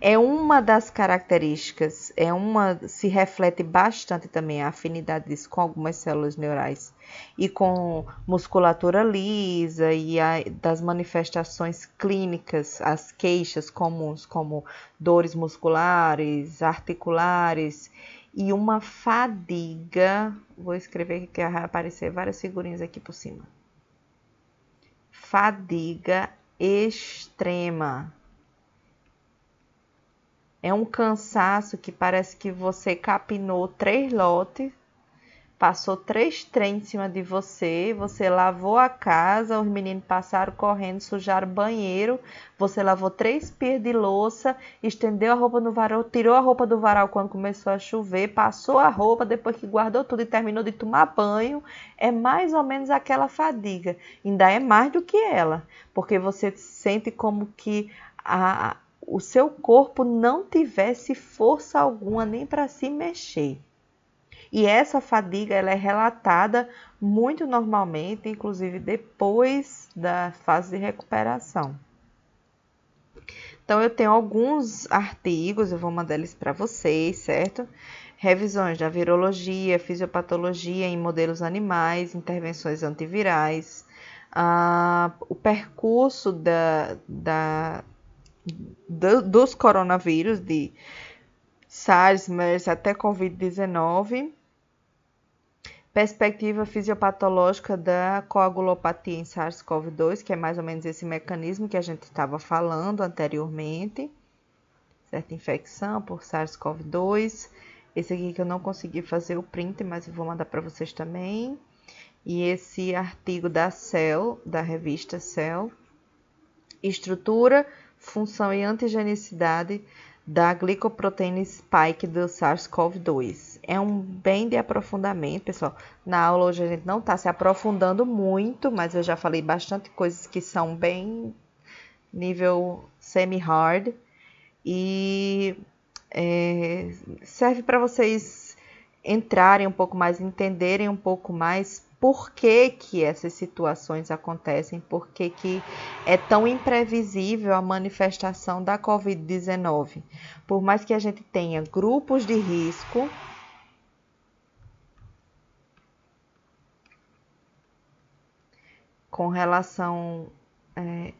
É uma das características, é uma se reflete bastante também a afinidade disso com algumas células neurais e com musculatura lisa e a, das manifestações clínicas, as queixas comuns como dores musculares, articulares e uma fadiga. Vou escrever que aparecer várias figurinhas aqui por cima fadiga extrema. É um cansaço que parece que você capinou três lotes passou três trens em cima de você, você lavou a casa, os meninos passaram correndo, sujaram o banheiro, você lavou três pias de louça, estendeu a roupa no varal, tirou a roupa do varal quando começou a chover, passou a roupa depois que guardou tudo e terminou de tomar banho, é mais ou menos aquela fadiga. Ainda é mais do que ela, porque você sente como que a, o seu corpo não tivesse força alguma nem para se mexer. E essa fadiga ela é relatada muito normalmente, inclusive depois da fase de recuperação. Então eu tenho alguns artigos, eu vou mandar eles para vocês, certo? Revisões da virologia, fisiopatologia em modelos animais, intervenções antivirais, o percurso da, da, do, dos coronavírus, de SARS, MERS até Covid-19, perspectiva fisiopatológica da coagulopatia em SARS-CoV-2, que é mais ou menos esse mecanismo que a gente estava falando anteriormente, certa infecção por SARS-CoV-2. Esse aqui que eu não consegui fazer o print, mas eu vou mandar para vocês também. E esse artigo da Cell, da revista Cell, estrutura, função e antigenicidade da glicoproteína spike do SARS-CoV-2 é um bem de aprofundamento, pessoal. Na aula hoje a gente não está se aprofundando muito, mas eu já falei bastante coisas que são bem nível semi-hard e é, serve para vocês entrarem um pouco mais, entenderem um pouco mais por que, que essas situações acontecem, por que, que é tão imprevisível a manifestação da Covid-19. Por mais que a gente tenha grupos de risco, com relação é,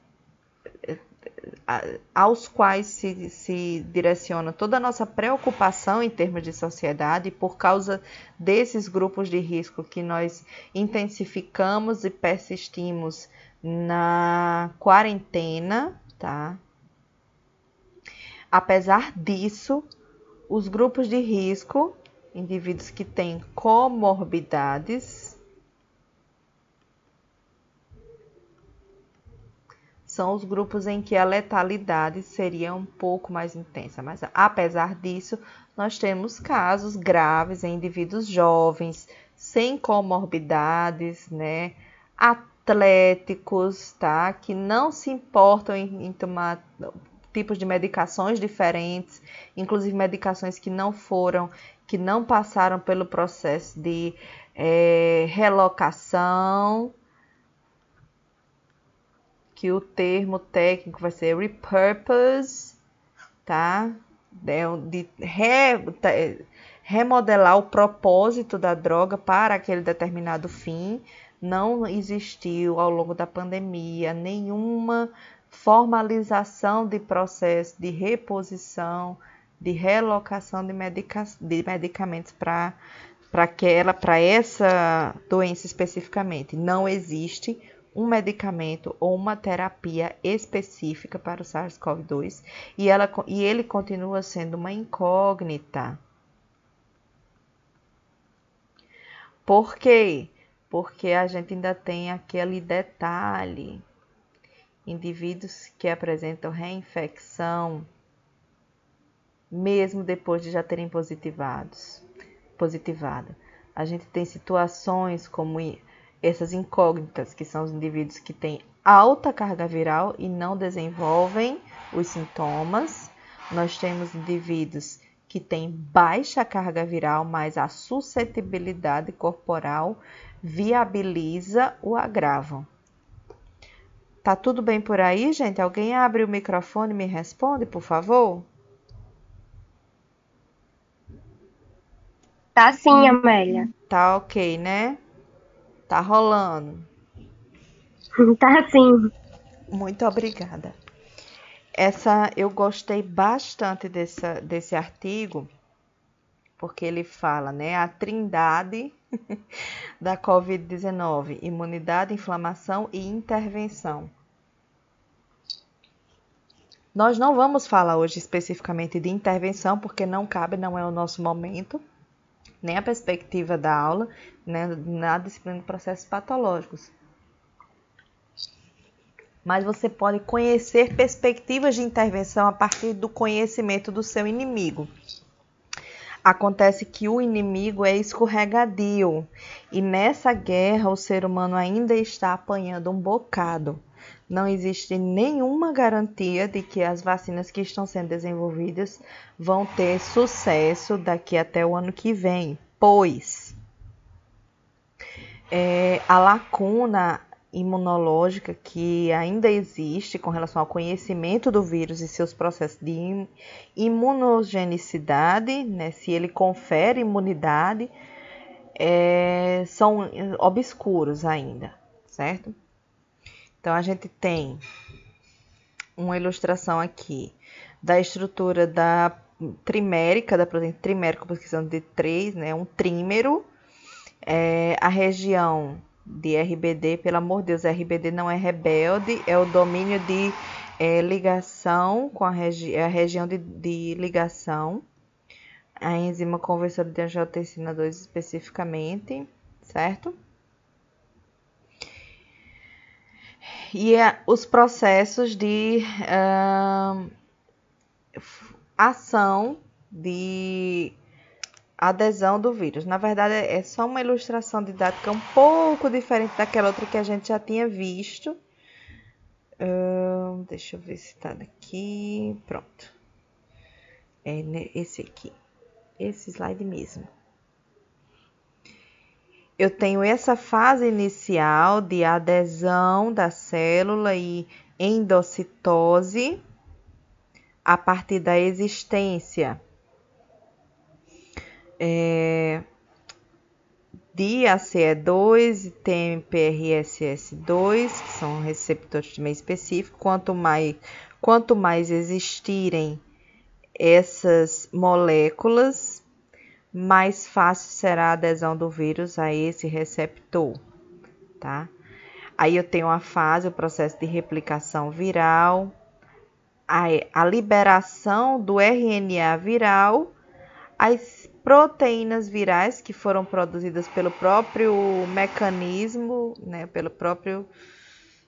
aos quais se, se direciona toda a nossa preocupação em termos de sociedade, por causa desses grupos de risco que nós intensificamos e persistimos na quarentena, tá? Apesar disso, os grupos de risco, indivíduos que têm comorbidades, são os grupos em que a letalidade seria um pouco mais intensa. Mas apesar disso, nós temos casos graves em indivíduos jovens, sem comorbidades, né? Atléticos, tá? Que não se importam em, em tomar tipos de medicações diferentes, inclusive medicações que não foram, que não passaram pelo processo de é, relocação, que o termo técnico vai ser repurpose, tá? né, de re, remodelar o propósito da droga para aquele determinado fim. Não existiu ao longo da pandemia nenhuma formalização de processo de reposição, de relocação de, medica de medicamentos para aquela, para essa doença especificamente. Não existe um medicamento ou uma terapia específica para o SARS-CoV-2 e, ela, e ele continua sendo uma incógnita. Por quê? Porque a gente ainda tem aquele detalhe: indivíduos que apresentam reinfecção, mesmo depois de já terem positivados, positivado. A gente tem situações como essas incógnitas, que são os indivíduos que têm alta carga viral e não desenvolvem os sintomas. Nós temos indivíduos que têm baixa carga viral, mas a suscetibilidade corporal viabiliza o agravo. Tá tudo bem por aí, gente? Alguém abre o microfone e me responde, por favor? Tá sim, Amélia. Tá ok, né? Tá rolando. Tá sim. Muito obrigada. Essa eu gostei bastante dessa, desse artigo, porque ele fala, né, a trindade da COVID-19: imunidade, inflamação e intervenção. Nós não vamos falar hoje especificamente de intervenção, porque não cabe, não é o nosso momento nem a perspectiva da aula, né, na disciplina de processos patológicos. Mas você pode conhecer perspectivas de intervenção a partir do conhecimento do seu inimigo. Acontece que o inimigo é escorregadio e nessa guerra o ser humano ainda está apanhando um bocado. Não existe nenhuma garantia de que as vacinas que estão sendo desenvolvidas vão ter sucesso daqui até o ano que vem, pois é, a lacuna imunológica que ainda existe com relação ao conhecimento do vírus e seus processos de imunogenicidade, né, se ele confere imunidade, é, são obscuros ainda, certo? Então a gente tem uma ilustração aqui da estrutura da trimérica, da proteína trimérica, precisando de três, né? Um trímero. É, a região de RBD, pelo amor de Deus, RBD não é rebelde, é o domínio de é, ligação com a, regi a região de, de, ligação, a enzima conversora de angiotensina 2 especificamente, certo? E é os processos de uh, ação de adesão do vírus. Na verdade, é só uma ilustração didática um pouco diferente daquela outra que a gente já tinha visto. Uh, deixa eu ver se está aqui. Pronto. É esse aqui. Esse slide mesmo eu tenho essa fase inicial de adesão da célula e endocitose a partir da existência é, de ACE2 e TMPRSS2, que são receptores também específicos. Quanto mais, quanto mais existirem essas moléculas, mais fácil será a adesão do vírus a esse receptor, tá? Aí eu tenho a fase, o processo de replicação viral, a, a liberação do RNA viral, as proteínas virais que foram produzidas pelo próprio mecanismo, né, pelo próprio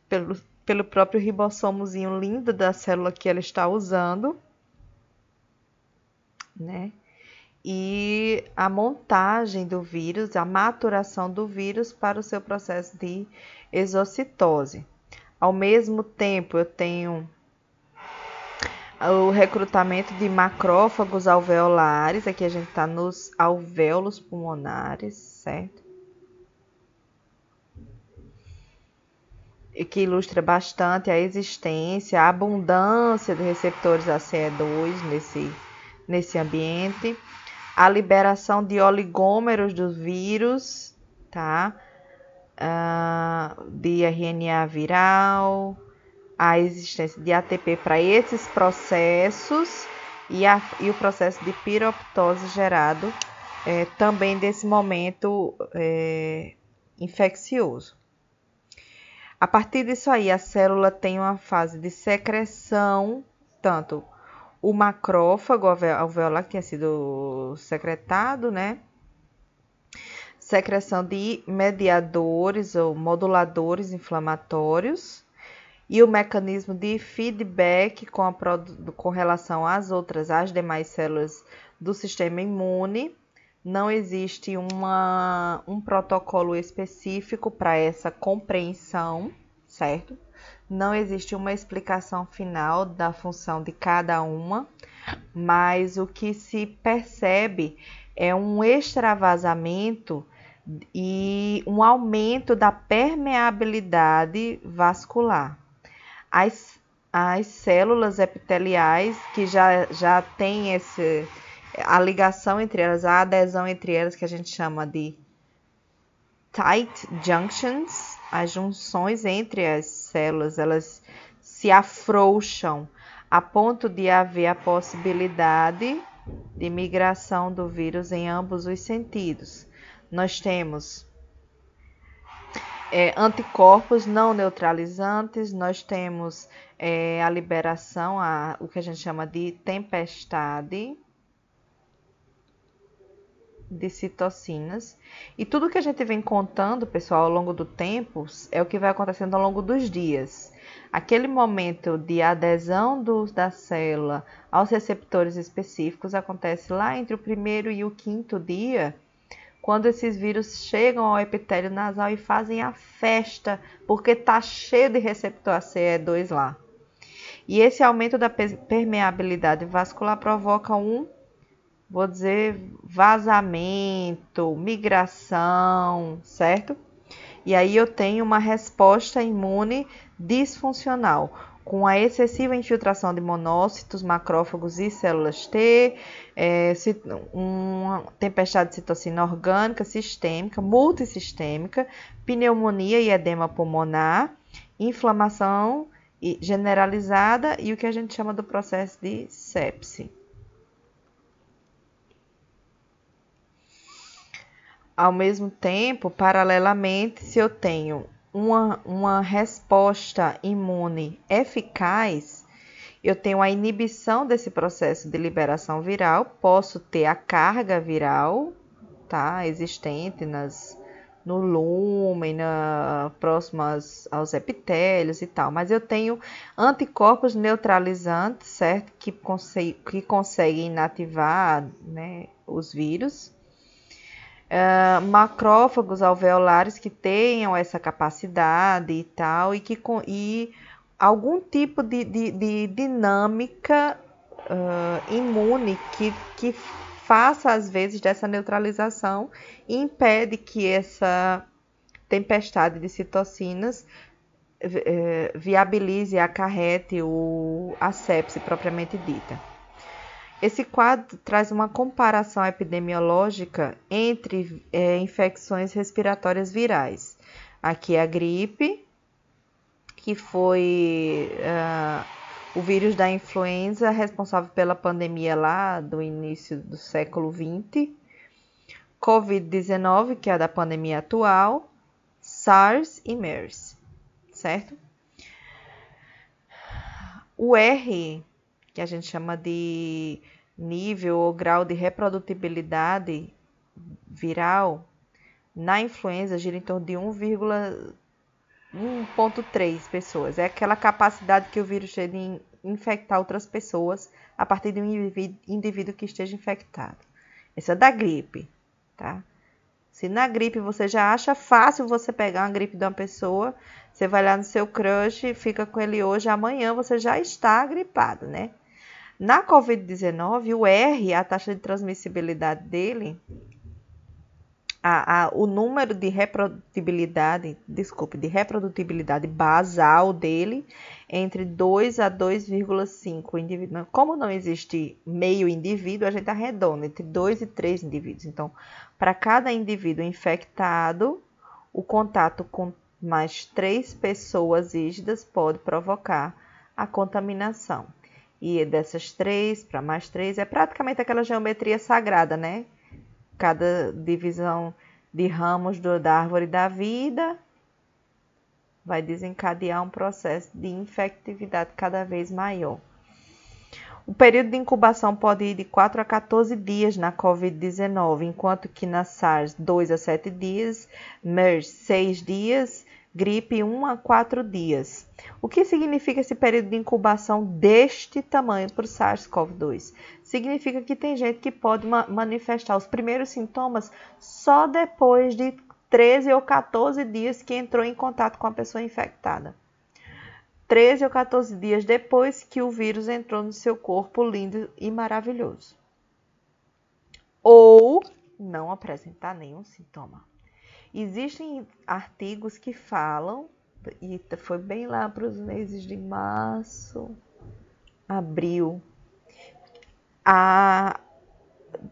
pelo, pelo próprio ribossomozinho lindo da célula que ela está usando, né? E a montagem do vírus, a maturação do vírus para o seu processo de exocitose. Ao mesmo tempo, eu tenho o recrutamento de macrófagos alveolares, aqui a gente está nos alvéolos pulmonares, certo? E que ilustra bastante a existência, a abundância de receptores ACE2 nesse nesse ambiente, a liberação de oligômeros do vírus, tá? Uh, de RNA viral, a existência de ATP para esses processos e, a, e, o processo de piroptose gerado é, também desse momento é, infeccioso. A partir disso aí, a célula tem uma fase de secreção, tanto o macrófago alveolar que tinha sido secretado, né? Secreção de mediadores ou moduladores inflamatórios e o mecanismo de feedback com, a, com relação às outras, às demais células do sistema imune. Não existe uma, um protocolo específico para essa compreensão, certo? Não existe uma explicação final da função de cada uma, mas o que se percebe é um extravasamento e um aumento da permeabilidade vascular. As, as células epiteliais que já, já têm esse, a ligação entre elas, a adesão entre elas, que a gente chama de tight junctions, as junções entre as células elas se afrouxam a ponto de haver a possibilidade de migração do vírus em ambos os sentidos. Nós temos é, anticorpos não neutralizantes, nós temos é, a liberação, a, o que a gente chama de tempestade de citocinas. E tudo que a gente vem contando, pessoal, ao longo do tempo, é o que vai acontecendo ao longo dos dias. Aquele momento de adesão do, da célula aos receptores específicos acontece lá entre o primeiro e o quinto dia, quando esses vírus chegam ao epitélio nasal e fazem a festa, porque tá cheio de receptor ACE2 lá. E esse aumento da permeabilidade vascular provoca um vou dizer vazamento, migração, certo? E aí eu tenho uma resposta imune disfuncional, com a excessiva infiltração de monócitos, macrófagos e células T, é, uma tempestade de citocina orgânica sistêmica, multissistêmica, pneumonia e edema pulmonar, inflamação generalizada e o que a gente chama do processo de sepse. Ao mesmo tempo, paralelamente, se eu tenho uma, uma resposta imune eficaz, eu tenho a inibição desse processo de liberação viral, posso ter a carga viral, tá, existente nas no lumen, na, próximas aos epitélios e tal, mas eu tenho anticorpos neutralizantes, certo, que, que conseguem inativar né, os vírus uh, macrófagos alveolares que tenham essa capacidade e tal, e que e algum tipo de, de, de dinâmica uh, imune que, que faça às vezes dessa neutralização e impede que essa tempestade de citocinas eh, viabilize e acarrete o, a sepse propriamente dita. Esse quadro traz uma comparação epidemiológica entre é, infecções respiratórias virais. Aqui é a gripe, que foi uh, o vírus da influenza responsável pela pandemia lá do início do século XX. Covid-19, que é a da pandemia atual. SARS e MERS, certo? O R que a gente chama de nível ou grau de reprodutibilidade viral, na influenza gira em torno de 1,1.3 pessoas. É aquela capacidade que o vírus tem de infectar outras pessoas a partir de um indivíduo que esteja infectado. Essa é da gripe, tá? Se na gripe você já acha fácil você pegar uma gripe de uma pessoa, você vai lá no seu crush, fica com ele hoje, amanhã você já está gripado, né? Na Covid-19, o R, a taxa de transmissibilidade dele, a, a, o número de reprodutibilidade, desculpe, de reprodutibilidade basal dele entre 2 a 2,5 indivíduos. Como não existe meio indivíduo, a gente arredonda entre 2 e 3 indivíduos. Então, para cada indivíduo infectado, o contato com mais três pessoas ígidas pode provocar a contaminação. E dessas três para mais três é praticamente aquela geometria sagrada, né? Cada divisão de ramos do, da árvore da vida vai desencadear um processo de infectividade cada vez maior. O período de incubação pode ir de 4 a 14 dias na COVID-19, enquanto que na SARS 2 a 7 dias, MERS 6 dias gripe 1 a 4 dias. O que significa esse período de incubação deste tamanho para o SARS-CoV-2? Significa que tem gente que pode ma manifestar os primeiros sintomas só depois de 13 ou 14 dias que entrou em contato com a pessoa infectada. 13 ou 14 dias depois que o vírus entrou no seu corpo lindo e maravilhoso. Ou não apresentar nenhum sintoma. Existem artigos que falam, e foi bem lá para os meses de março, abril, a,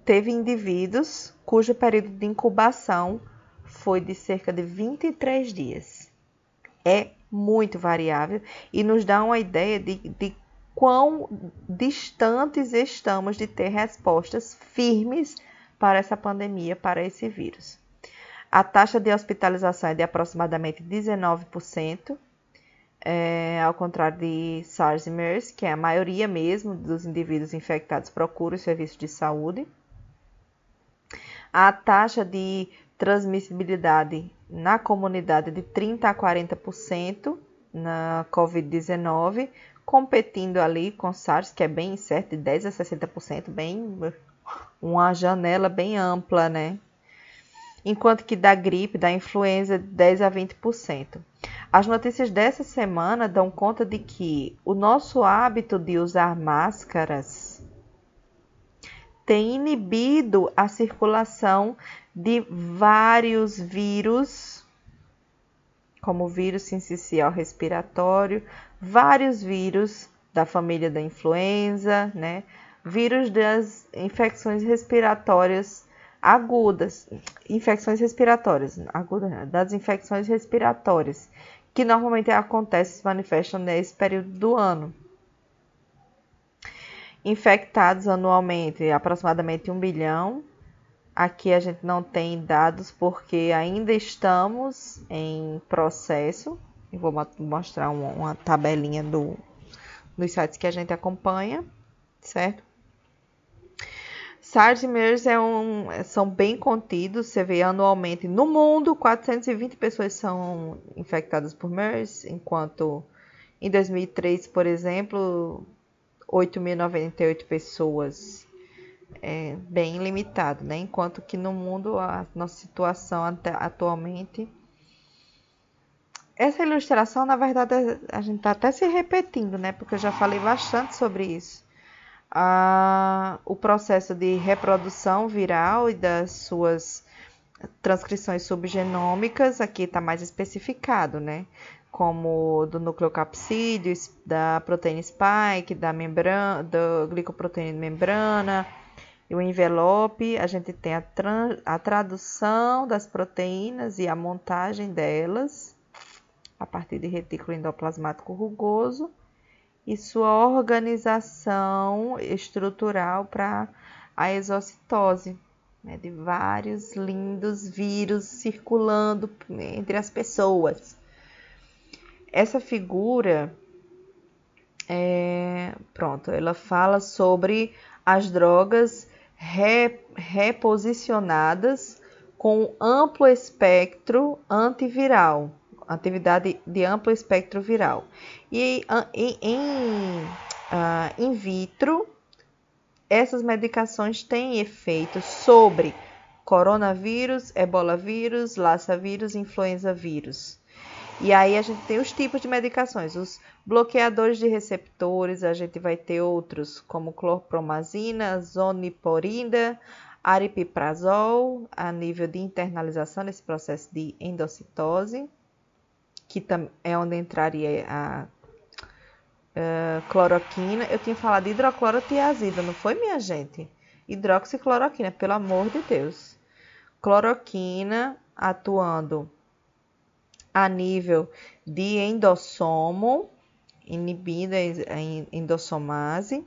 teve indivíduos cujo período de incubação foi de cerca de 23 dias. É muito variável e nos dá uma ideia de, de quão distantes estamos de ter respostas firmes para essa pandemia, para esse vírus. A taxa de hospitalização é de aproximadamente 19%, é, ao contrário de SARS e MERS, que é a maioria mesmo dos indivíduos infectados procuram o serviço de saúde. A taxa de transmissibilidade na comunidade de 30% a 40% na Covid-19, competindo ali com SARS, que é bem incerto, de 10% a 60%, bem uma janela bem ampla, né? Enquanto que da gripe, da influenza, 10 a 20%. As notícias dessa semana dão conta de que o nosso hábito de usar máscaras tem inibido a circulação de vários vírus, como o vírus sincicial respiratório, vários vírus da família da influenza, né? Vírus das infecções respiratórias agudas, infecções respiratórias, agudas, das infecções respiratórias, que normalmente acontecem, se manifestam nesse período do ano. Infectados anualmente, aproximadamente 1 bilhão. Aqui a gente não tem dados porque ainda estamos em processo. Eu vou mostrar uma, uma tabelinha do, dos sites que a gente acompanha, certo? SARS e MERS é um, são bem contidos. Você vê anualmente no mundo 420 pessoas são infectadas por MERS, enquanto em 2003, por exemplo, 8.098 pessoas. É bem limitado, né? Enquanto que no mundo a nossa situação atualmente essa ilustração, na verdade, a gente está até se repetindo, né? Porque eu já falei bastante sobre isso a, o processo de reprodução viral e das suas transcrições subgenômicas, aqui está mais especificado, né? Como do nucleocapsídeo, da proteína spike, da membrana, do glicoproteína de membrana, e o envelope, a gente tem a, a tradução das proteínas e a montagem delas a partir de retículo endoplasmático rugoso e sua organização estrutural para a exocitose, né, de vários lindos vírus circulando entre as pessoas. Essa figura, é, pronto, ela fala sobre as drogas re, reposicionadas com amplo espectro antiviral, atividade de amplo espectro viral. E em, em uh, in vitro, essas medicações têm efeito sobre coronavírus, ebola vírus, lassa vírus, influenza vírus. E aí a gente tem os tipos de medicações, os bloqueadores de receptores, a gente vai ter outros como clorpromazina, zoniporina, aripiprazol a nível de internalização nesse processo de endocitose, que é onde entraria a cloroquina. Eu tinha falado de hidroclorotiazida, não foi, minha gente? Hidroxicloroquina, pelo amor de Deus. Cloroquina atuando a nível de endossomo, inibindo a endossomase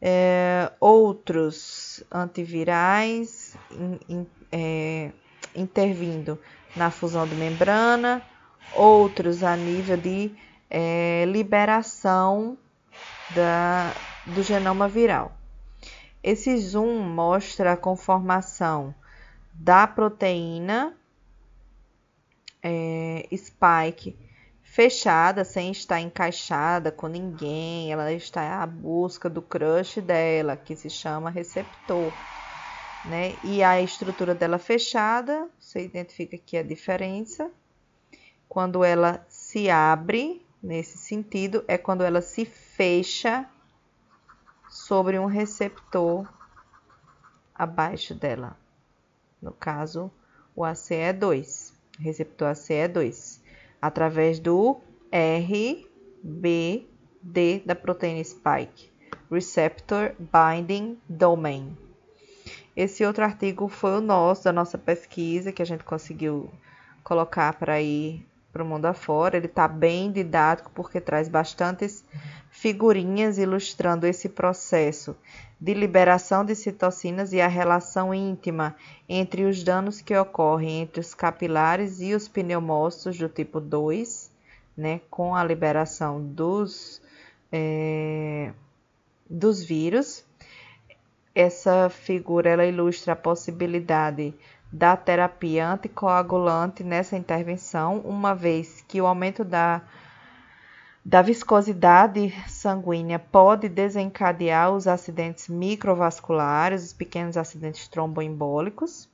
é, outros antivirais in, in, é, intervindo na fusão de membrana, outros a nível de é, liberação da, do genoma viral. Esse zoom mostra a conformação da proteína é, spike fechada, sem estar encaixada com ninguém. Ela está à busca do crush dela, que se chama receptor. Né? E a estrutura dela fechada, você identifica aqui a diferença. Quando ela se abre, nesse sentido, é quando ela se fecha sobre um receptor abaixo dela. No caso, o ACE2, receptor ACE2 através do RBD da proteína spike, Receptor Binding Domain. Esse outro artigo foi o nosso, da nossa pesquisa, que a gente conseguiu colocar para ir para o mundo afora. Ele está bem didático porque traz bastantes figurinhas ilustrando esse processo de liberação de citocinas e a relação íntima entre os danos que ocorrem entre os capilares e os pneumócitos do tipo 2, né, com a liberação dos, é, dos vírus. Essa figura ela ilustra a possibilidade da terapia anticoagulante nessa intervenção, uma vez que o aumento da da viscosidade sanguínea pode desencadear os acidentes microvasculares, os pequenos acidentes tromboembólicos.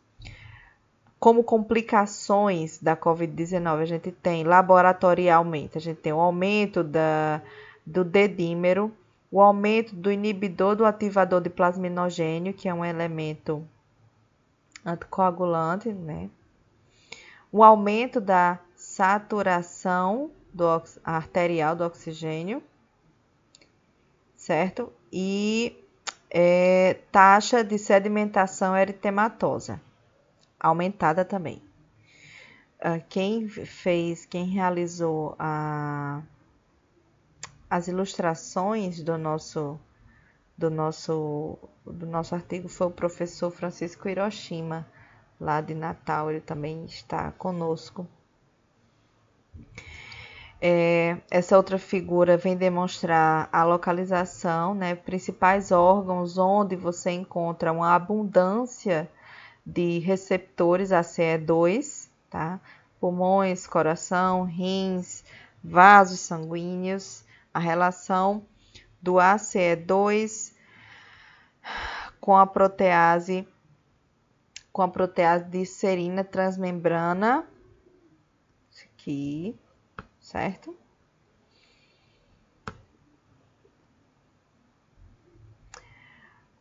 Como complicações da Covid-19, a gente tem laboratorialmente, a gente tem o aumento da, do dedímero, o aumento do inibidor do ativador de plasminogênio, que é um elemento anticoagulante, né? O aumento da saturação do arterial do oxigênio, certo? E é, taxa de sedimentação eritematosa aumentada também. Uh, quem fez, quem realizou a, as ilustrações do nosso do nosso do nosso artigo foi o professor Francisco Hiroshima, lá de Natal, ele também está conosco. É, essa outra figura vem demonstrar a localização, né, principais órgãos onde você encontra uma abundância de receptores ACE2, tá? Pulmões, coração, rins, vasos sanguíneos, a relação do ACE2 com a protease com a protease de serina transmembrana, aqui, certo?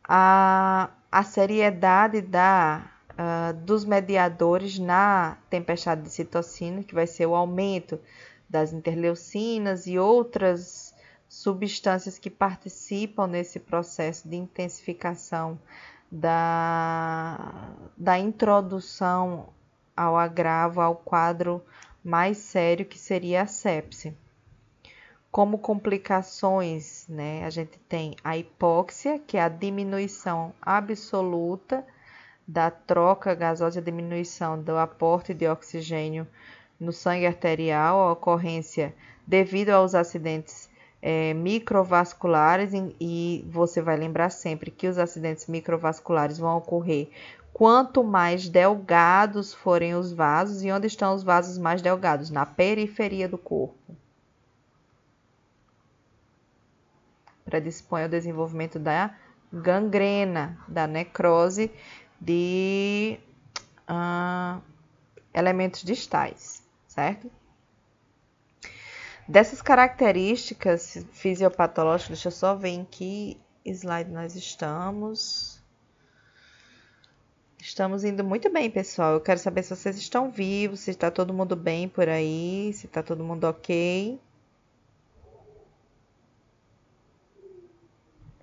A, a seriedade da, uh, dos mediadores na tempestade de citocina, que vai ser o aumento das interleucinas e outras substâncias que participam nesse processo de intensificação da, da introdução ao agravo, ao quadro mais sério que seria a sepse. Como complicações, né, a gente tem a hipóxia, que é a diminuição absoluta da troca gasosa, a diminuição do aporte de oxigênio no sangue arterial, a ocorrência devido aos acidentes é, microvasculares, e você vai lembrar sempre que os acidentes microvasculares vão ocorrer quanto mais delgados forem os vasos, e onde estão os vasos mais delgados? Na periferia do corpo. Predispõe ao desenvolvimento da gangrena, da necrose de uh, elementos distais, certo? Dessas características fisiopatológicas, deixa eu só ver em que slide nós estamos. Estamos indo muito bem, pessoal. Eu quero saber se vocês estão vivos, se está todo mundo bem por aí, se está todo mundo ok.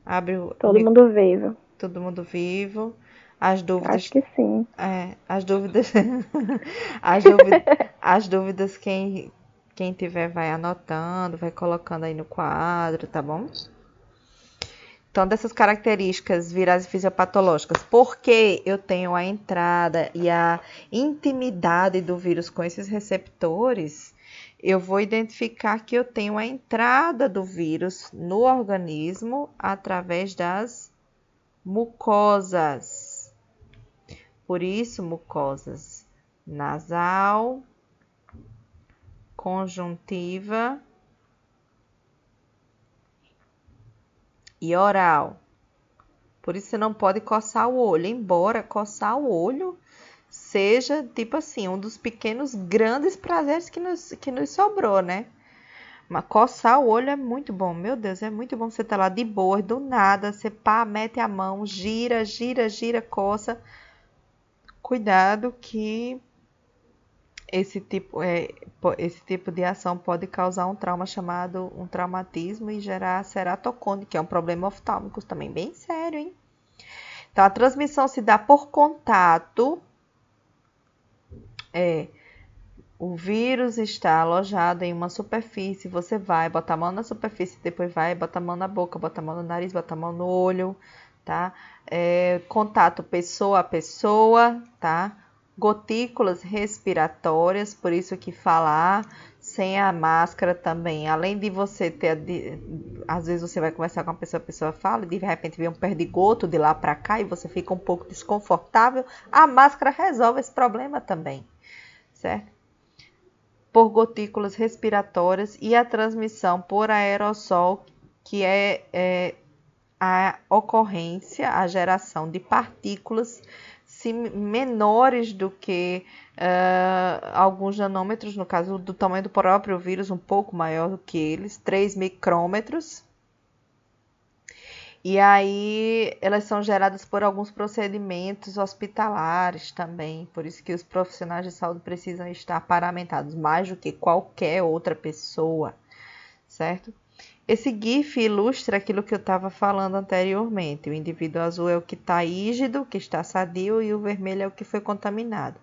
Abre o. Todo mundo vivo. Todo mundo vivo. As dúvidas. Acho que sim. É, as dúvidas. as dúvidas, as dúvidas quem, quem tiver vai anotando, vai colocando aí no quadro, tá bom? Então, dessas características virais e fisiopatológicas, porque eu tenho a entrada e a intimidade do vírus com esses receptores, eu vou identificar que eu tenho a entrada do vírus no organismo através das mucosas. Por isso, mucosas nasal, conjuntiva e oral. Por isso você não pode coçar o olho, embora coçar o olho seja tipo assim, um dos pequenos grandes prazeres que nos, que nos sobrou, né? Mas coçar o olho é muito bom, meu Deus, é muito bom você tá lá de boa, do nada, você pá, mete a mão, gira, gira, gira, coça. Cuidado que esse tipo, é, esse tipo de ação pode causar um trauma chamado um traumatismo e gerar ceratocone, que é um problema oftálmico também bem sério, hein? Então, a transmissão se dá por contato. É, o vírus está alojado em uma superfície, você vai, bota a mão na superfície, depois vai, bota a mão na boca, bota a mão no nariz, bota a mão no olho, tá? É, contato pessoa a pessoa, tá? Gotículas respiratórias, por isso que falar sem a máscara também, além de você ter, às vezes você vai conversar com uma pessoa, a pessoa fala, e de repente vem um perdigoto de lá para cá e você fica um pouco desconfortável, a máscara resolve esse problema também, certo? Por gotículas respiratórias e a transmissão por aerossol, que é, é a ocorrência, a geração de partículas menores do que uh, alguns nanômetros, no caso do tamanho do próprio vírus, um pouco maior do que eles, 3 micrômetros. E aí elas são geradas por alguns procedimentos hospitalares também, por isso que os profissionais de saúde precisam estar paramentados mais do que qualquer outra pessoa, certo? Esse GIF ilustra aquilo que eu estava falando anteriormente. O indivíduo azul é o que está rígido, que está sadio, e o vermelho é o que foi contaminado.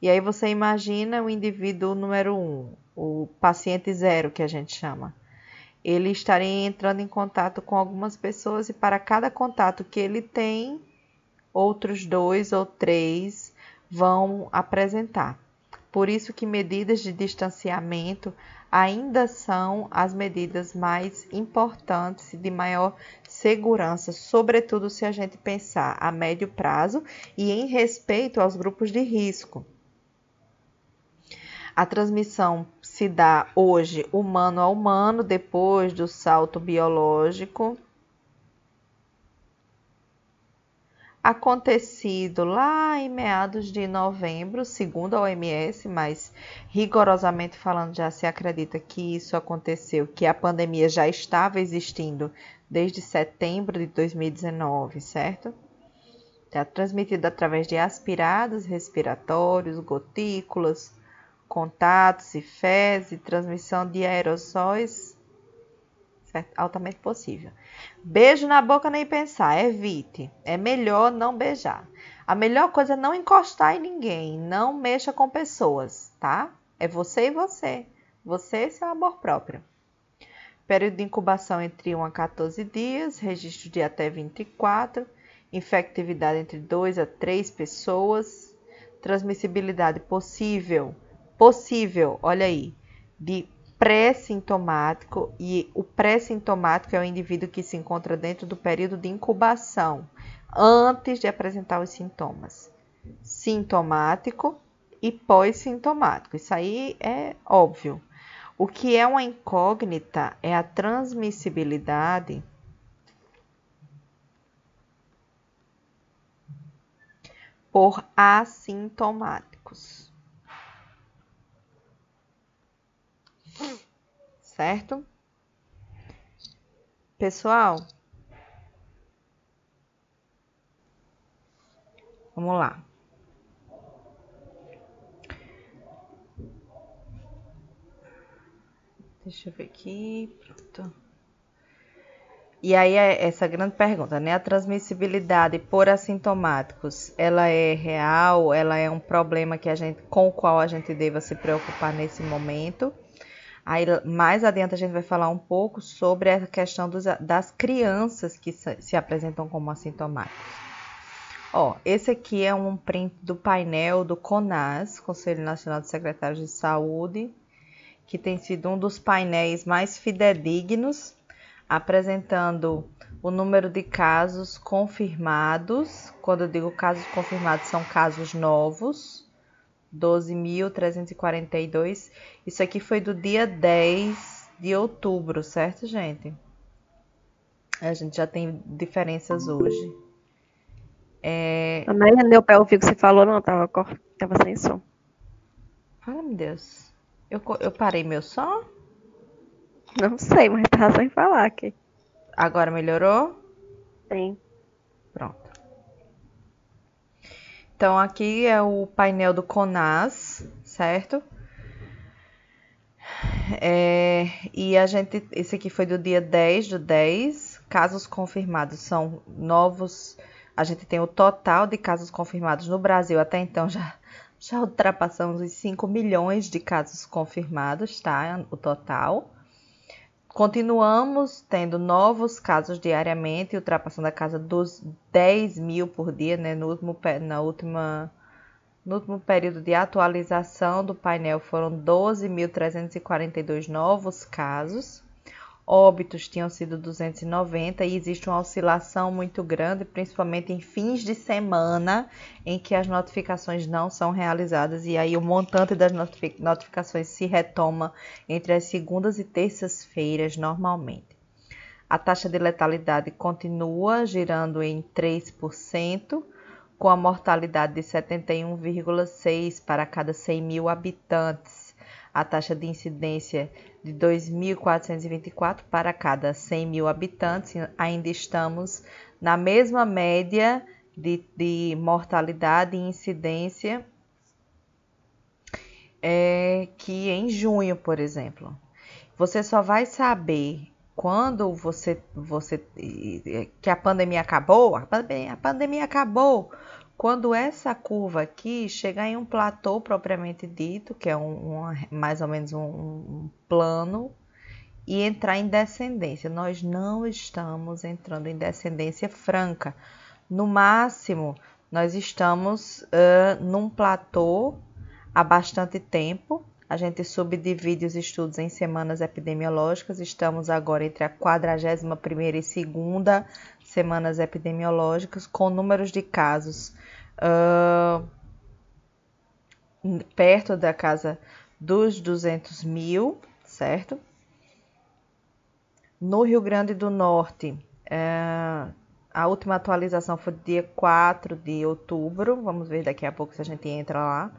E aí você imagina o indivíduo número 1, um, o paciente zero, que a gente chama. Ele estaria entrando em contato com algumas pessoas e para cada contato que ele tem, outros dois ou três vão apresentar. Por isso que medidas de distanciamento ainda são as medidas mais importantes e de maior segurança, sobretudo se a gente pensar a médio prazo e em respeito aos grupos de risco. A transmissão se dá hoje humano a humano, depois do salto biológico acontecido lá em meados de novembro, segundo a OMS, mas rigorosamente falando, já se acredita que isso aconteceu, que a pandemia já estava existindo desde setembro de 2019, certo? Está transmitido através de aspirados respiratórios, gotículas, contatos e fezes, transmissão de aerossóis? Altamente possível. Beijo na boca nem pensar, evite. É melhor não beijar. A melhor coisa é não encostar em ninguém, não mexa com pessoas, tá? É você e você. Você e seu amor próprio. Período de incubação entre 1 a 14 dias, registro de até 24, infectividade entre 2 a 3 pessoas, transmissibilidade possível, possível, olha aí, de pré-sintomático e o pré-sintomático é o indivíduo que se encontra dentro do período de incubação, antes de apresentar os sintomas. Sintomático e pós-sintomático. Isso aí é óbvio. O que é uma incógnita é a transmissibilidade por assintomáticos. Certo? Pessoal, vamos lá. Deixa eu ver aqui. Pronto. E aí é essa grande pergunta, né? A transmissibilidade por assintomáticos, ela é real? Ela é um problema que a gente, com o qual a gente deva se preocupar nesse momento? Aí mais adiante a gente vai falar um pouco sobre a questão dos, das crianças que se, se apresentam como assintomáticos. Ó, esse aqui é um print do painel do CONAS, Conselho Nacional de Secretários de Saúde, que tem sido um dos painéis mais fidedignos, apresentando o número de casos confirmados. Quando eu digo casos confirmados, são casos novos, 12.342. Isso aqui foi do dia 10 de outubro, certo, gente? A gente já tem diferenças hoje. É... Deu pé ouvir o que você falou, não, tava, tava sem som. Fala, meu Deus. Eu, eu parei meu som? Não sei, mas tá sem falar aqui. Agora melhorou? Sim. Pronto. Então aqui é o painel do CONAS, certo? É, e a gente, esse aqui foi do dia 10 do 10. Casos confirmados são novos. A gente tem o total de casos confirmados no Brasil até então já já ultrapassamos os 5 milhões de casos confirmados, tá? O total. Continuamos tendo novos casos diariamente, ultrapassando a casa dos 10 mil por dia, né? No último, na última, no último período de atualização do painel foram 12.342 novos casos óbitos tinham sido 290 e existe uma oscilação muito grande, principalmente em fins de semana, em que as notificações não são realizadas e aí o montante das notificações se retoma entre as segundas e terças-feiras normalmente. A taxa de letalidade continua girando em 3%, com a mortalidade de 71,6 para cada 100 mil habitantes. A taxa de incidência de 2.424 para cada 100 mil habitantes, ainda estamos na mesma média de, de mortalidade e incidência é, que em junho, por exemplo. Você só vai saber quando você, você que a pandemia acabou, a pandemia, a pandemia acabou, quando essa curva aqui chegar em um platô propriamente dito, que é um, mais ou menos um, um plano, e entrar em descendência. Nós não estamos entrando em descendência franca. No máximo, nós estamos uh, num platô há bastante tempo. A gente subdivide os estudos em semanas epidemiológicas. Estamos agora entre a 41ª e segunda semanas epidemiológicas, com números de casos uh, perto da casa dos 200 mil, certo? No Rio Grande do Norte, uh, a última atualização foi dia 4 de outubro, vamos ver daqui a pouco se a gente entra lá,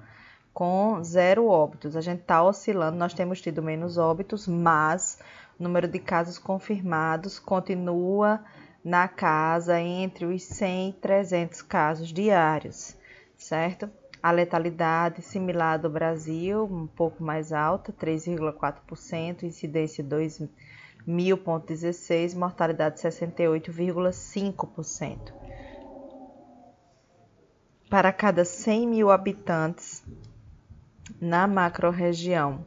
com zero óbitos. A gente está oscilando, nós temos tido menos óbitos, mas o número de casos confirmados continua na casa entre os 100 e 300 casos diários, certo? A letalidade similar do Brasil, um pouco mais alta, 3,4%, incidência 2.000,16, mortalidade 68,5%. Para cada 100 mil habitantes na macro-região,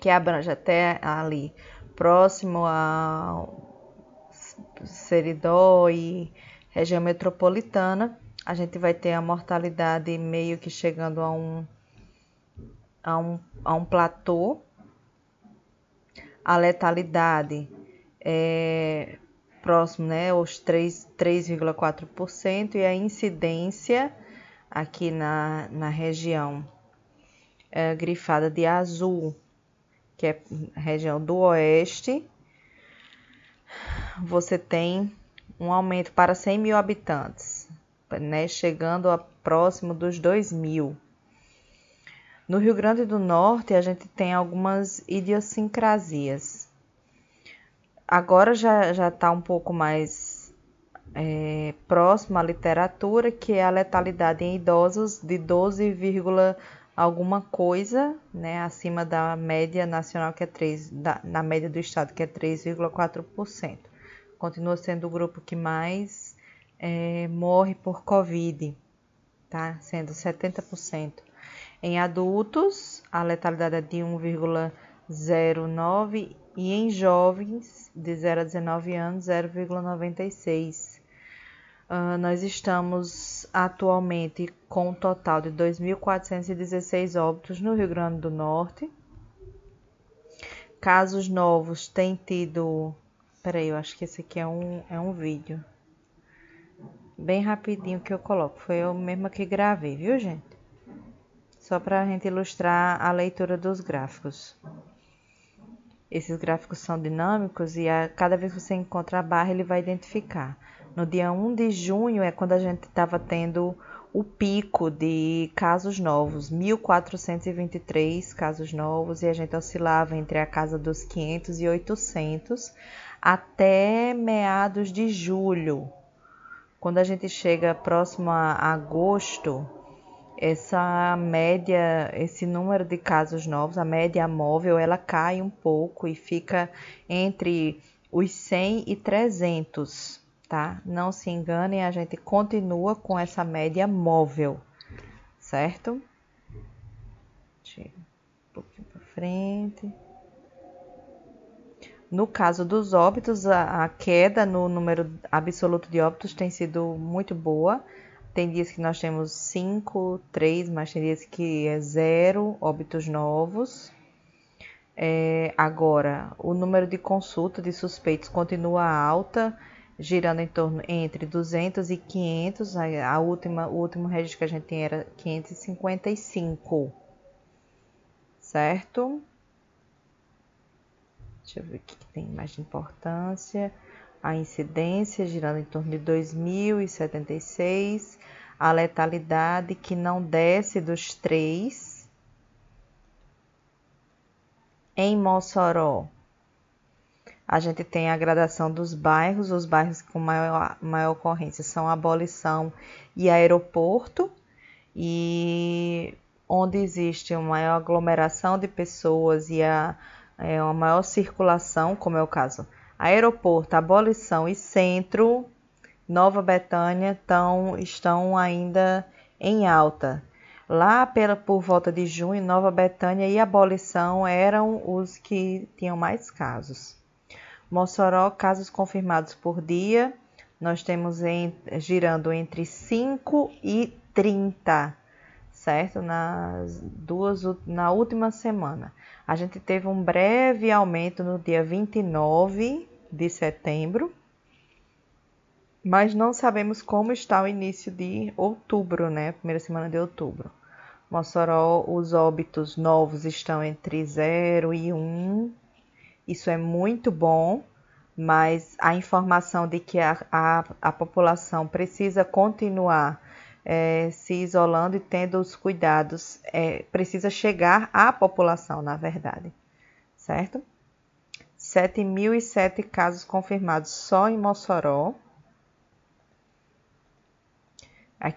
que abrange até ali, próximo ao Seridó e região metropolitana, a gente vai ter a mortalidade meio que chegando a um, a um, a um platô. A letalidade é próximo, né, os 3,4% e a incidência aqui na, na região é, grifada de azul, que é região do oeste, você tem um aumento para 100 mil habitantes, né, chegando a próximo dos 2 mil. No Rio Grande do Norte, a gente tem algumas idiosincrasias. Agora já está um pouco mais é, próximo à literatura, que é a letalidade em idosos de 12, alguma coisa, né, acima da média nacional que é 3, da, na média do estado que é 3,4%. Continua sendo o grupo que mais é, morre por Covid, tá? Sendo 70%. Em adultos, a letalidade é de 1,09 e em jovens de 0 a 19 anos 0,96. Uh, nós estamos atualmente com um total de 2.416 óbitos no Rio Grande do Norte. Casos novos têm tido. Peraí, eu acho que esse aqui é um, é um vídeo. Bem rapidinho que eu coloco. Foi eu mesma que gravei, viu, gente? Só para a gente ilustrar a leitura dos gráficos. Esses gráficos são dinâmicos e a, cada vez que você encontra a barra, ele vai identificar. No dia 1 de junho é quando a gente estava tendo o pico de casos novos, 1.423 casos novos, e a gente oscilava entre a casa dos 500 e 800 até meados de julho. Quando a gente chega próximo a agosto, essa média, esse número de casos novos, a média móvel, ela cai um pouco e fica entre os 100 e 300, tá? Não se enganem, a gente continua com essa média móvel, certo? Um pouquinho para frente. No caso dos óbitos, a, a queda no número absoluto de óbitos tem sido muito boa tem dias que nós temos 5, 3, mas tem dias que é zero óbitos novos. É, agora, o número de consulta de suspeitos continua alta, girando em torno entre 200 e 500. A, última, o último registro que a gente tem era 555, certo? Deixa eu ver o que tem mais de importância a incidência girando em torno de 2.076, a letalidade que não desce dos 3. Em Mossoró, a gente tem a gradação dos bairros, os bairros com maior, maior ocorrência são Abolição e Aeroporto, e onde existe uma maior aglomeração de pessoas e a, é, uma maior circulação, como é o caso Aeroporto, Abolição e Centro, Nova Betânia tão, estão ainda em alta. Lá pela, por volta de junho, Nova Betânia e Abolição eram os que tinham mais casos. Mossoró, casos confirmados por dia, nós temos em, girando entre 5 e 30, certo? Nas duas, na última semana. A gente teve um breve aumento no dia 29 de setembro, mas não sabemos como está o início de outubro, né? Primeira semana de outubro. Mossoró, os óbitos novos estão entre 0 e 1. Isso é muito bom, mas a informação de que a, a, a população precisa continuar é, se isolando e tendo os cuidados, é, precisa chegar à população, na verdade, certo? 7.007 casos confirmados só em Mossoró.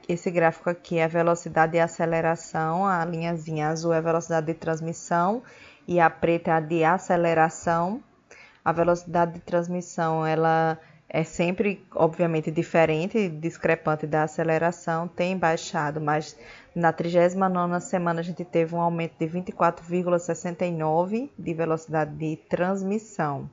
Esse gráfico aqui é a velocidade de aceleração, a linhazinha azul é a velocidade de transmissão e a preta é a de aceleração. A velocidade de transmissão, ela é sempre, obviamente, diferente, discrepante da aceleração, tem baixado, mas na 39 semana a gente teve um aumento de 24,69 de velocidade de transmissão.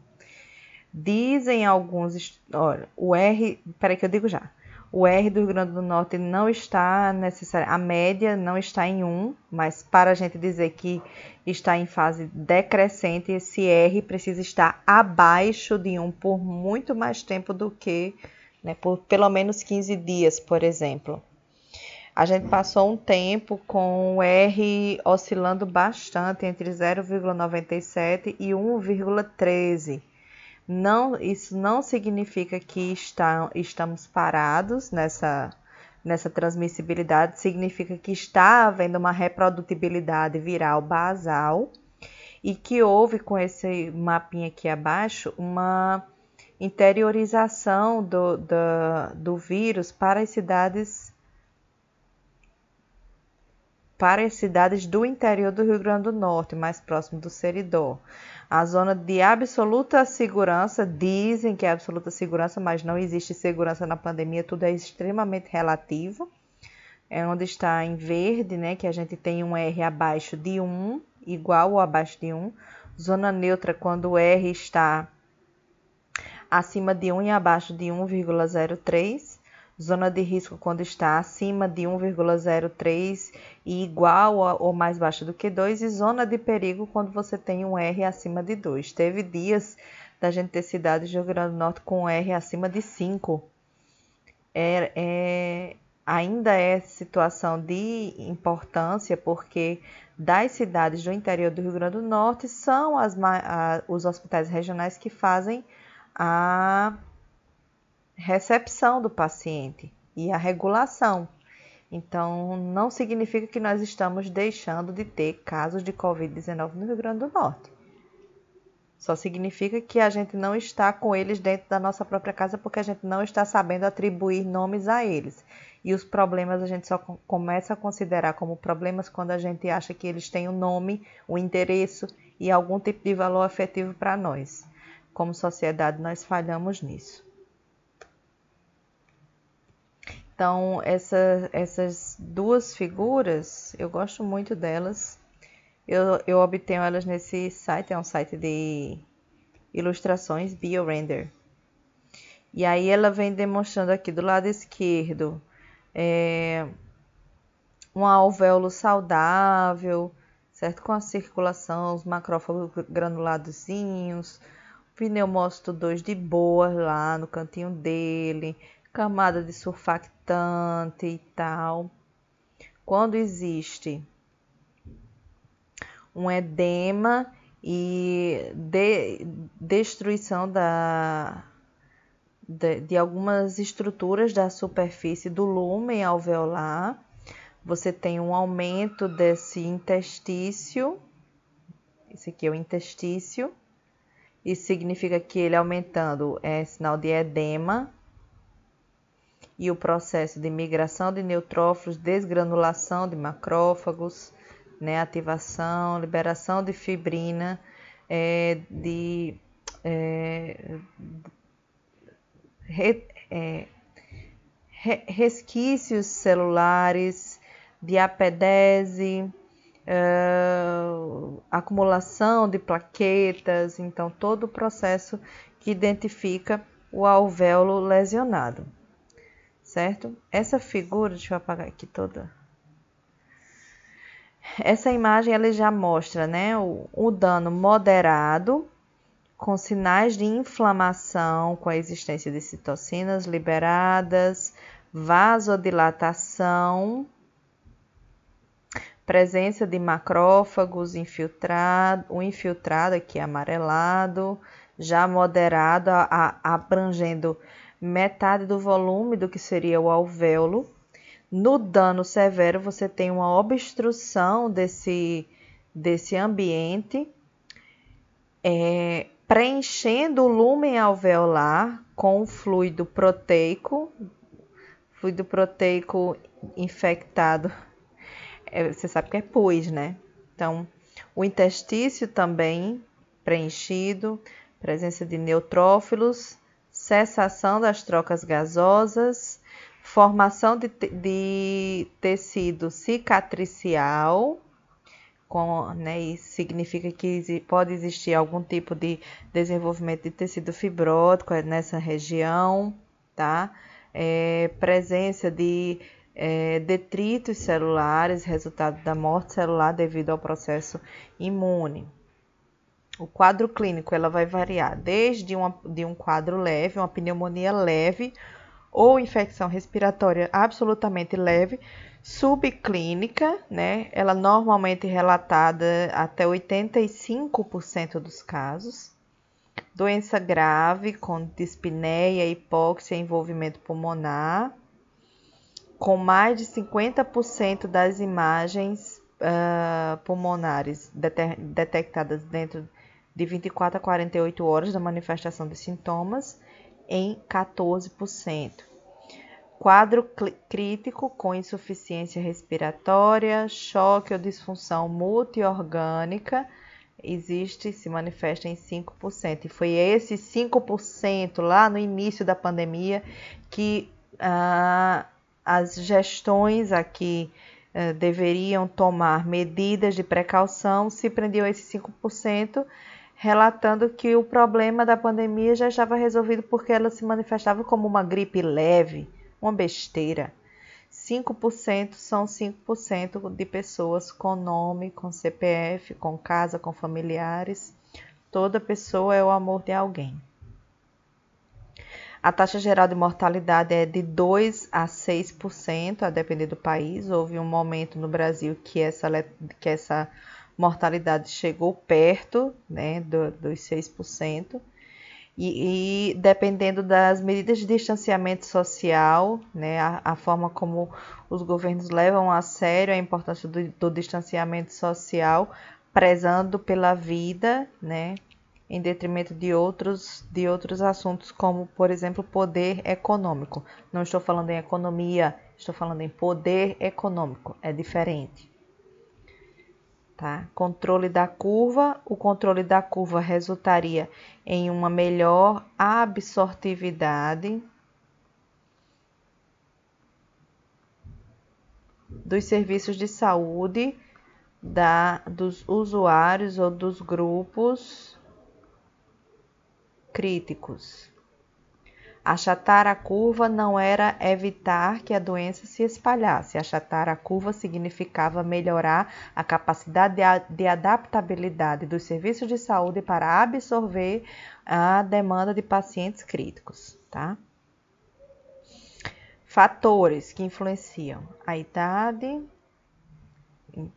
Dizem alguns, olha, o R, peraí que eu digo já. O R do Rio Grande do Norte não está necessário, a média não está em 1, mas para a gente dizer que está em fase decrescente, esse R precisa estar abaixo de 1 por muito mais tempo do que, né, por pelo menos 15 dias, por exemplo. A gente passou um tempo com o R oscilando bastante entre 0,97 e 1,13 não, isso não significa que está, estamos parados nessa, nessa transmissibilidade, significa que está havendo uma reprodutibilidade viral basal e que houve com esse mapinha aqui abaixo uma interiorização do, do, do vírus para as cidades para as cidades do interior do Rio Grande do Norte, mais próximo do Seridó. A zona de absoluta segurança, dizem que é absoluta segurança, mas não existe segurança na pandemia, tudo é extremamente relativo. É onde está em verde, né, que a gente tem um R abaixo de 1, igual ou abaixo de 1. Zona neutra, quando o R está acima de 1 e abaixo de 1,03 zona de risco quando está acima de 1,03 e igual ou mais baixo do que 2, e zona de perigo quando você tem um R acima de 2. Teve dias da gente ter cidades de Rio Grande do Norte com R acima de 5. É, é, ainda é situação de importância porque das cidades do interior do Rio Grande do Norte são as, a, os hospitais regionais que fazem a recepção do paciente e a regulação. Então, não significa que nós estamos deixando de ter casos de Covid-19 no Rio Grande do Norte. Só significa que a gente não está com eles dentro da nossa própria casa porque a gente não está sabendo atribuir nomes a eles. E os problemas a gente só começa a considerar como problemas quando a gente acha que eles têm um nome, um endereço e algum tipo de valor afetivo para nós. Como sociedade, nós falhamos nisso. Então, essa, essas duas figuras, eu gosto muito delas. Eu, eu obtenho elas nesse site, é um site de ilustrações, BioRender. E aí ela vem demonstrando aqui do lado esquerdo é, um alvéolo saudável, certo? Com a circulação, os macrófagos granuladozinhos, pneumócito 2 de boa lá no cantinho dele, camada de surfactante e tal. Quando existe um edema e de, destruição da, de, de, algumas estruturas da superfície do lumen alveolar, você tem um aumento desse intestício. Esse aqui é o intestício. Isso significa que ele aumentando é sinal de edema e o processo de migração de neutrófilos, desgranulação de macrófagos, né, ativação, liberação de fibrina, é, de é, re, é, resquícios celulares, de apedese, uh, acumulação de plaquetas, então todo o processo que identifica o alvéolo lesionado certo? Essa figura, deixa eu apagar aqui toda. Essa imagem ela já mostra, né, o, o dano moderado com sinais de inflamação, com a existência de citocinas liberadas, vasodilatação, presença de macrófagos infiltrado, o infiltrado aqui amarelado, já moderado, a, a, abrangendo metade do volume do que seria o alvéolo. No dano severo, você tem uma obstrução desse, desse ambiente, é, preenchendo o lumen alveolar com fluido proteico, fluido proteico infectado. É, você sabe que é pus, né? Então, o intestício também preenchido, presença de neutrófilos cessação das trocas gasosas, formação de, de tecido cicatricial, com, né, significa que pode existir algum tipo de desenvolvimento de tecido fibrótico nessa região, tá? É, presença de é, detritos celulares, resultado da morte celular devido ao processo imune. O quadro clínico ela vai variar desde uma, de um quadro leve, uma pneumonia leve ou infecção respiratória absolutamente leve, subclínica, né? Ela normalmente relatada até 85% dos casos. Doença grave com dispneia, hipóxia, envolvimento pulmonar, com mais de 50% das imagens uh, pulmonares detectadas dentro de 24 a 48 horas da manifestação de sintomas em 14%. Quadro crítico com insuficiência respiratória, choque ou disfunção multiorgânica existe se manifesta em 5%. E foi esse 5% lá no início da pandemia que ah, as gestões aqui ah, deveriam tomar medidas de precaução, se prendiam esse 5%, relatando que o problema da pandemia já estava resolvido porque ela se manifestava como uma gripe leve, uma besteira. 5% são 5% de pessoas com nome, com CPF, com casa, com familiares. Toda pessoa é o amor de alguém. A taxa geral de mortalidade é de 2 a 6%, a depender do país. Houve um momento no Brasil que essa, que essa mortalidade chegou perto né, do, dos 6%. E, e, dependendo das medidas de distanciamento social, né, a, a, forma como os governos levam a sério a importância do, do distanciamento social, prezando pela vida, né, em detrimento de outros, de outros assuntos, como, por exemplo, poder econômico. Não estou falando em economia, estou falando em poder econômico, é diferente. Tá? Controle da curva, o controle da curva resultaria em uma melhor absortividade dos serviços de saúde da, dos usuários ou dos grupos críticos. Achatar a curva não era evitar que a doença se espalhasse. Achatar a curva significava melhorar a capacidade de adaptabilidade dos serviços de saúde para absorver a demanda de pacientes críticos, tá? Fatores que influenciam a idade,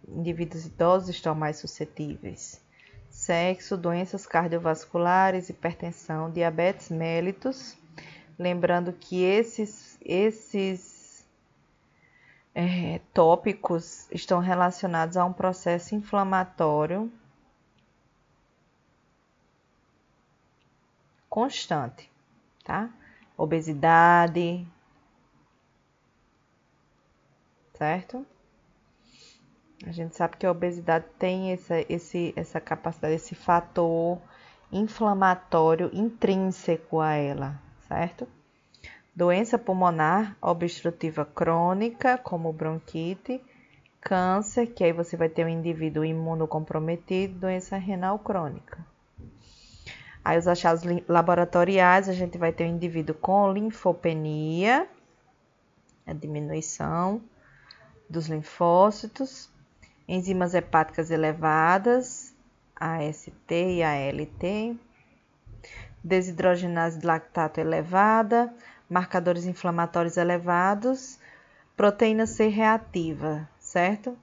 indivíduos idosos estão mais suscetíveis. Sexo, doenças cardiovasculares, hipertensão, diabetes mellitus Lembrando que esses, esses é, tópicos estão relacionados a um processo inflamatório constante, tá? Obesidade, certo? A gente sabe que a obesidade tem essa, esse, essa capacidade, esse fator inflamatório intrínseco a ela, certo? Doença pulmonar obstrutiva crônica, como bronquite, câncer, que aí você vai ter um indivíduo imunocomprometido, doença renal crônica. Aí os achados laboratoriais, a gente vai ter um indivíduo com linfopenia, a diminuição dos linfócitos, enzimas hepáticas elevadas, AST e ALT, desidrogenase de lactato elevada, marcadores inflamatórios elevados, proteína C reativa, certo?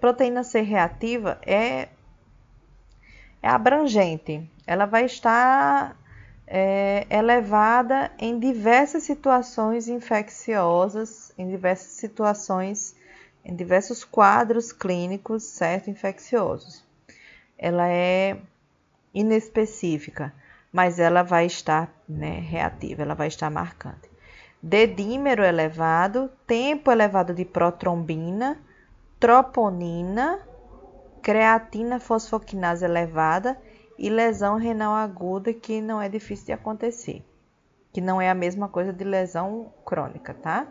Proteína C reativa é, é abrangente, ela vai estar é, elevada em diversas situações infecciosas, em diversas situações, em diversos quadros clínicos, certo? Infecciosos. Ela é inespecífica mas ela vai estar né, reativa, ela vai estar marcante. Dedímero elevado, tempo elevado de protrombina, troponina, creatina fosfoquinase elevada e lesão renal aguda que não é difícil de acontecer, que não é a mesma coisa de lesão crônica, tá?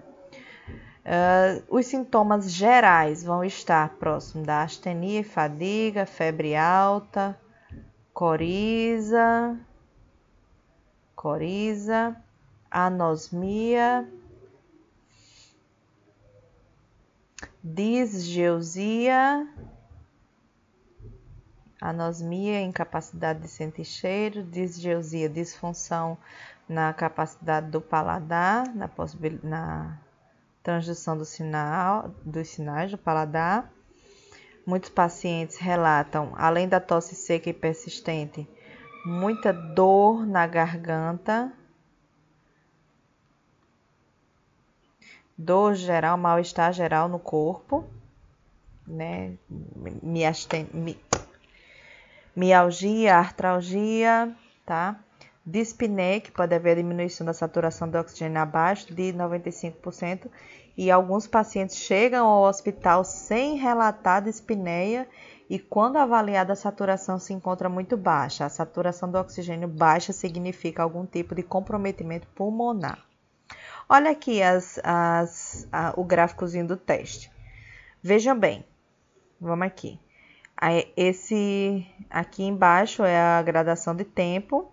Uh, os sintomas gerais vão estar próximo da astenia fadiga, febre alta, coriza, coriza, anosmia, disgeusia, anosmia, incapacidade de sentir cheiro, disgeusia, disfunção na capacidade do paladar, na, na transdução do sinal, dos sinais do paladar. Muitos pacientes relatam, além da tosse seca e persistente, muita dor na garganta, dor geral, mal-estar geral no corpo, né? Mialgia, artralgia, tá? Dispneia, que pode haver diminuição da saturação de oxigênio abaixo de 95%, e alguns pacientes chegam ao hospital sem relatar dispneia e quando avaliada a saturação se encontra muito baixa. A saturação do oxigênio baixa significa algum tipo de comprometimento pulmonar. Olha aqui as, as, a, o gráficozinho do teste. Vejam bem, vamos aqui. Esse aqui embaixo é a gradação de tempo,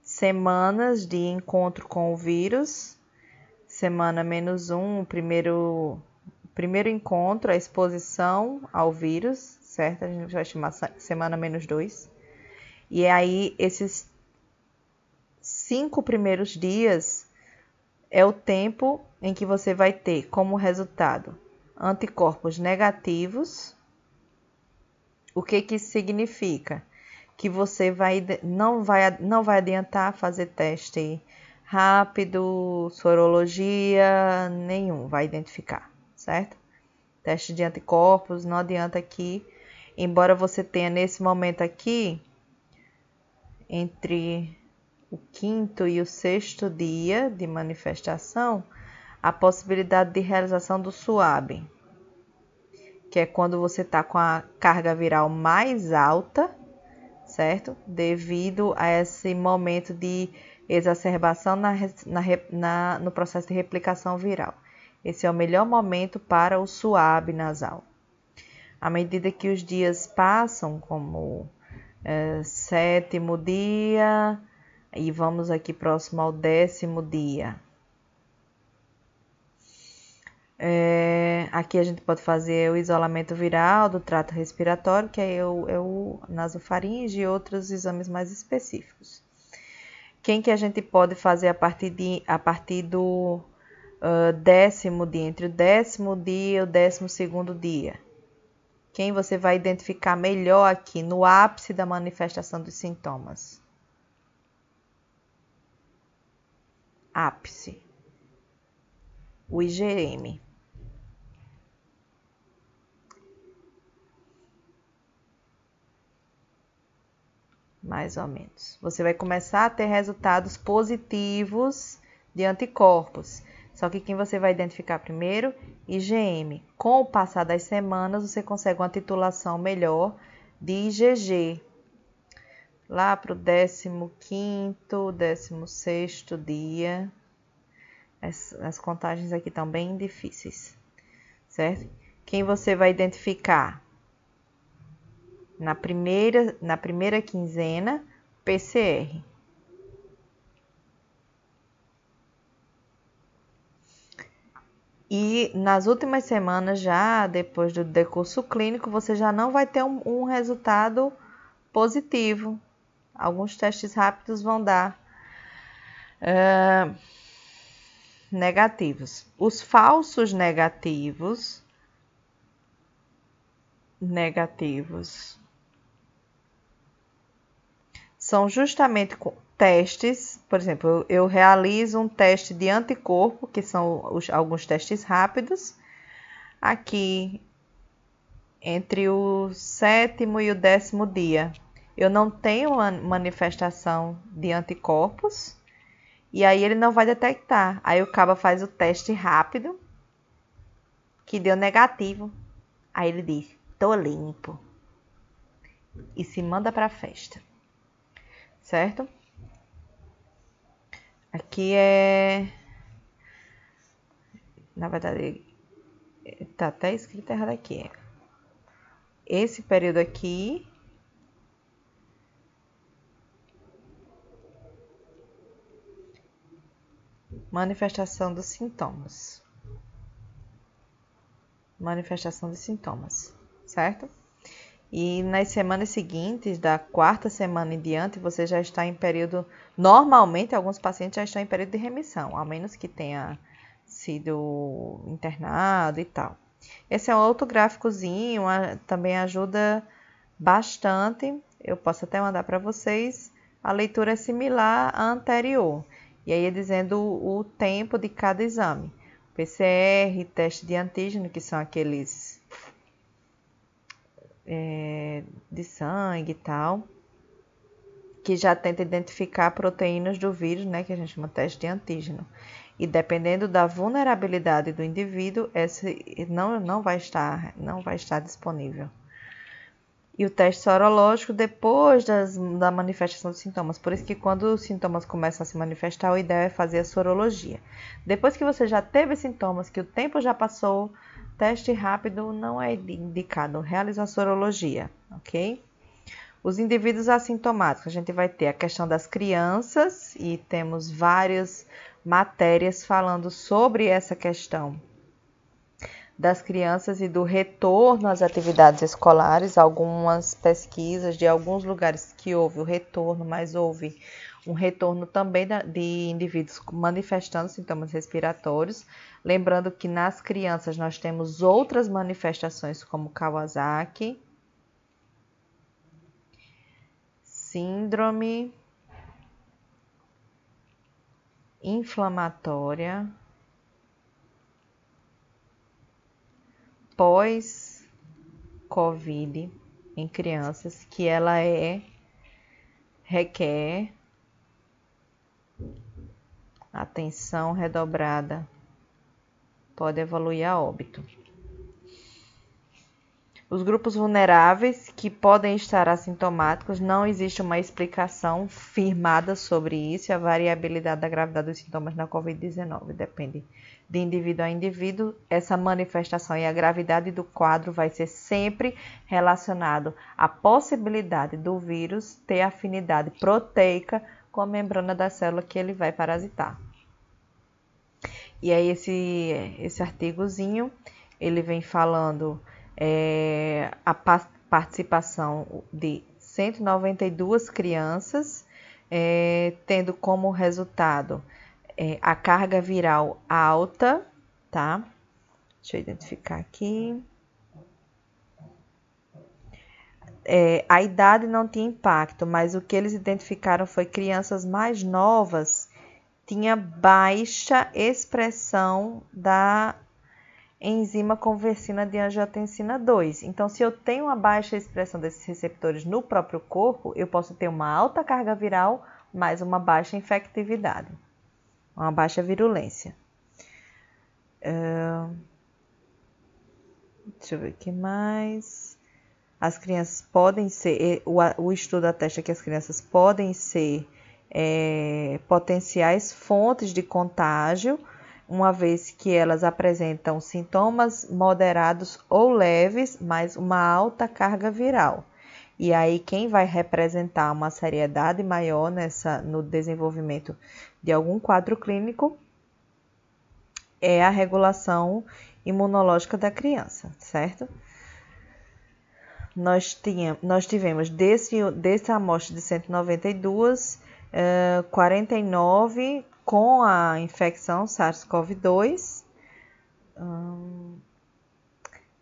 semanas de encontro com o vírus, semana menos um, primeiro, primeiro encontro, a exposição ao vírus, certo? A gente vai chamar semana menos dois. E aí, esses cinco primeiros dias é o tempo em que você vai ter como resultado anticorpos negativos. O que, que significa? Que você vai, não, vai, não vai adiantar fazer teste rápido, sorologia, nenhum vai identificar, certo? Teste de anticorpos, não adianta aqui, embora você tenha nesse momento aqui, entre o quinto e o sexto dia de manifestação, a possibilidade de realização do SUAB, que é quando você está com a carga viral mais alta, certo? Devido a esse momento de exacerbação na, na, na, no processo de replicação viral. Esse é o melhor momento para o suave nasal. À medida que os dias passam, como é, sétimo dia, e vamos aqui próximo ao décimo dia. É, aqui a gente pode fazer o isolamento viral do trato respiratório, que é o, é o nasofaringe e outros exames mais específicos. Quem que a gente pode fazer a partir, de, a partir do uh, décimo dia, entre o décimo dia e o décimo segundo dia? Quem você vai identificar melhor aqui no ápice da manifestação dos sintomas? Ápice. O IgM. mais ou menos. Você vai começar a ter resultados positivos de anticorpos. Só que quem você vai identificar primeiro? IgM. Com o passar das semanas, você consegue uma titulação melhor de IgG. Lá para o 15, 16 dia. As, as contagens aqui estão bem difíceis, certo? Quem você vai identificar? na primeira, na primeira quinzena, PCR. E nas últimas semanas, já depois do decurso clínico, você já não vai ter um, um resultado positivo. Alguns testes rápidos vão dar uh, negativos. Os falsos negativos, negativos, são justamente testes, por exemplo, eu, eu realizo um teste de anticorpo, que são os, alguns testes rápidos, aqui entre o sétimo e o décimo dia. Eu não tenho uma manifestação de anticorpos, e aí ele não vai detectar. Aí o cabo faz o teste rápido, que deu negativo. Aí ele diz: tô limpo. E se manda para a festa certo? Aqui é. Na verdade, tá até escrito errado aqui. Esse período aqui. Manifestação dos sintomas. Manifestação dos sintomas, certo? E nas semanas seguintes, da quarta semana em diante, você já está em período. Normalmente, alguns pacientes já estão em período de remissão, a menos que tenha sido internado e tal. Esse é um outro gráficozinho, também ajuda bastante. Eu posso até mandar para vocês. A leitura é similar à anterior. E aí é dizendo o tempo de cada exame. PCR, teste de antígeno, que são aqueles é, de sangue e tal, que já tenta identificar proteínas do vírus, né, que a gente chama teste de antígeno. E dependendo da vulnerabilidade do indivíduo, esse não, não, vai, estar, não vai estar disponível. E o teste sorológico depois das, da manifestação dos sintomas. Por isso que quando os sintomas começam a se manifestar, o ideal é fazer a sorologia. Depois que você já teve sintomas, que o tempo já passou, teste rápido não é indicado. Realiza a sorologia, ok? Os indivíduos assintomáticos, a gente vai ter a questão das crianças e temos várias matérias falando sobre essa questão das crianças e do retorno às atividades escolares. Algumas pesquisas de alguns lugares que houve o retorno, mas houve um retorno também de indivíduos manifestando sintomas respiratórios. Lembrando que nas crianças nós temos outras manifestações como Kawasaki, síndrome inflamatória pós-Covid em crianças, que ela é requer atenção redobrada, pode evoluir a óbito. Os grupos vulneráveis que podem estar assintomáticos, não existe uma explicação firmada sobre isso e a variabilidade da gravidade dos sintomas na Covid-19 depende de indivíduo a indivíduo. Essa manifestação e a gravidade do quadro vai ser sempre relacionado à possibilidade do vírus ter afinidade proteica com a membrana da célula que ele vai parasitar. E aí esse, esse artigozinho, ele vem falando é, a participação de 192 crianças, é, tendo como resultado é, a carga viral alta, tá? Deixa eu identificar aqui. É, a idade não tinha impacto, mas o que eles identificaram foi crianças mais novas tinha baixa expressão da enzima conversina de angiotensina 2. Então, se eu tenho uma baixa expressão desses receptores no próprio corpo, eu posso ter uma alta carga viral, mas uma baixa infectividade, uma baixa virulência. Uh... Deixa eu ver o que mais. As crianças podem ser, o, o estudo atesta que as crianças podem ser é, potenciais fontes de contágio uma vez que elas apresentam sintomas moderados ou leves, mas uma alta carga viral. E aí quem vai representar uma seriedade maior nessa no desenvolvimento de algum quadro clínico é a regulação imunológica da criança, certo? Nós, tínhamos, nós tivemos desse, dessa amostra de 192, uh, 49 com a infecção SARS-CoV-2,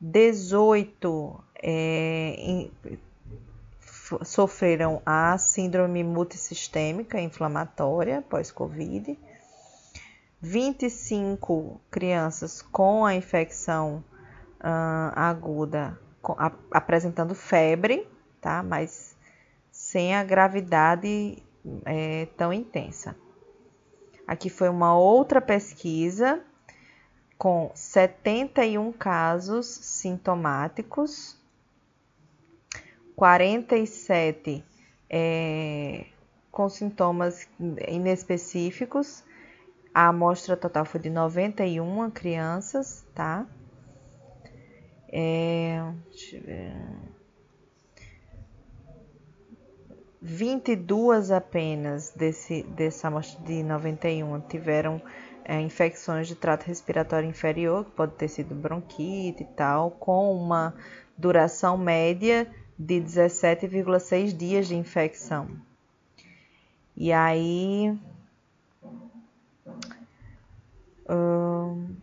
18 é, sofreram a síndrome multissistêmica inflamatória pós-Covid, 25 crianças com a infecção uh, aguda a, apresentando febre, tá? Mas sem a gravidade é, tão intensa. Aqui foi uma outra pesquisa com 71 casos sintomáticos, 47 é, com sintomas inespecíficos. A amostra total foi de 91 crianças, tá? É, deixa eu ver. 22 apenas desse, dessa amostra de 91 tiveram é, infecções de trato respiratório inferior, que pode ter sido bronquite e tal, com uma duração média de 17,6 dias de infecção. E aí. Hum,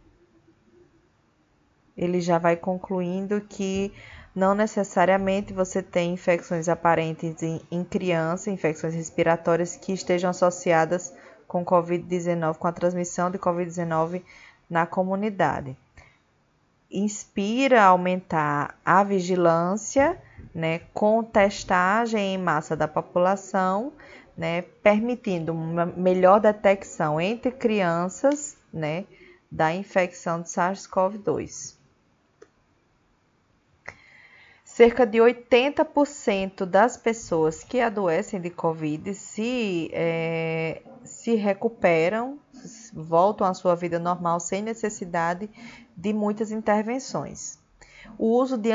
ele já vai concluindo que não necessariamente você tem infecções aparentes em, em criança, infecções respiratórias que estejam associadas com Covid-19, com a transmissão de Covid-19 na comunidade. Inspira a aumentar a vigilância né, com testagem em massa da população, né, permitindo uma melhor detecção entre crianças né, da infecção de SARS-CoV-2. Cerca de 80% das pessoas que adoecem de Covid se, é, se recuperam, voltam à sua vida normal sem necessidade de muitas intervenções. O uso de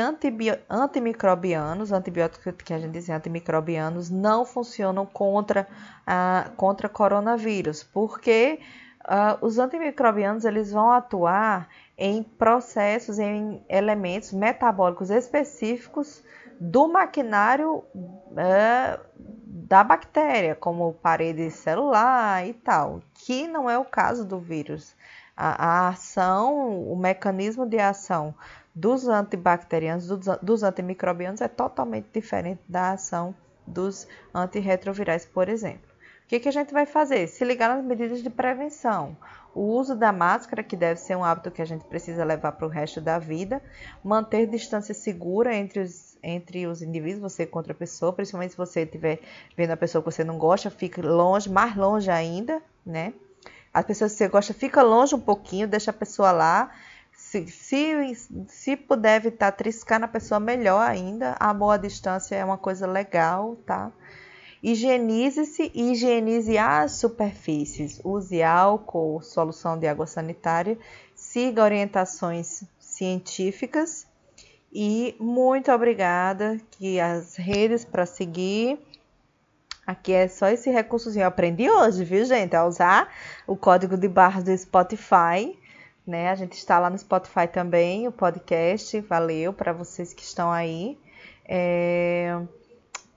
antimicrobianos, antibióticos que a gente diz antimicrobianos, não funcionam contra, a, contra coronavírus, porque uh, os antimicrobianos eles vão atuar em processos, em elementos metabólicos específicos do maquinário uh, da bactéria, como parede celular e tal, que não é o caso do vírus. A, a ação, o mecanismo de ação dos antibacterianos, dos, dos antimicrobianos é totalmente diferente da ação dos antirretrovirais, por exemplo. Que, que a gente vai fazer? Se ligar nas medidas de prevenção. O uso da máscara, que deve ser um hábito que a gente precisa levar para o resto da vida. Manter distância segura entre os, entre os indivíduos, você contra a pessoa, principalmente se você estiver vendo a pessoa que você não gosta, fique longe, mais longe ainda, né? As pessoas que você gosta, fica longe um pouquinho, deixa a pessoa lá. Se, se, se puder evitar triscar na pessoa, melhor ainda. A boa distância é uma coisa legal, tá? Higienize-se e higienize as superfícies. Use álcool, solução de água sanitária. Siga orientações científicas. E muito obrigada que as redes para seguir. Aqui é só esse recursozinho. Eu aprendi hoje, viu, gente? A usar o código de barras do Spotify. Né? A gente está lá no Spotify também, o podcast. Valeu para vocês que estão aí. É...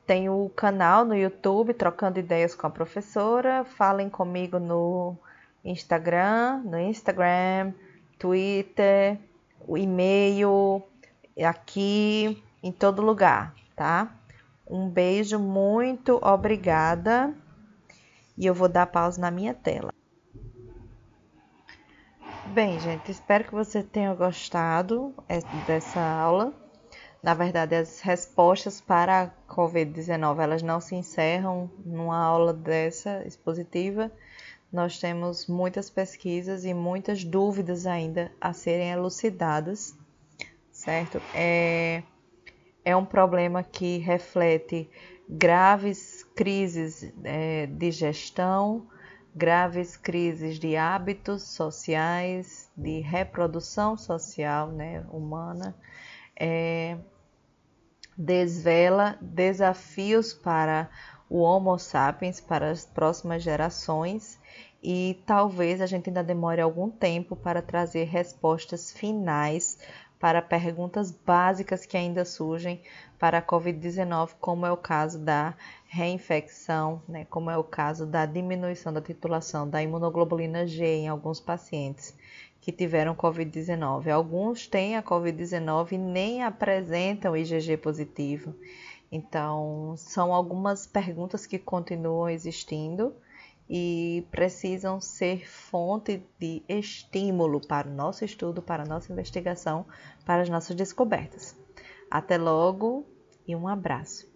Tem o canal no YouTube Trocando Ideias com a Professora. Falem comigo no Instagram, no Instagram, Twitter, o e-mail, aqui, em todo lugar, tá? Um beijo, muito obrigada. E eu vou dar pausa na minha tela. Bem, gente, espero que você tenha gostado é, dessa aula. Na verdade, as respostas para a COVID-19 elas não se encerram numa aula dessa expositiva. Nós temos muitas pesquisas e muitas dúvidas ainda a serem elucidadas, certo? É, é um problema que reflete graves crises é, de gestão, graves crises de hábitos sociais, de reprodução social né, humana. É, desvela desafios para o Homo sapiens, para as próximas gerações, e talvez a gente ainda demore algum tempo para trazer respostas finais para perguntas básicas que ainda surgem para a Covid-19, como é o caso da reinfecção, né, como é o caso da diminuição da titulação da imunoglobulina G em alguns pacientes que tiveram Covid-19. Alguns têm a Covid-19 e nem apresentam IgG positivo. Então, são algumas perguntas que continuam existindo e precisam ser fonte de estímulo para o nosso estudo, para a nossa investigação, para as nossas descobertas. Até logo e um abraço.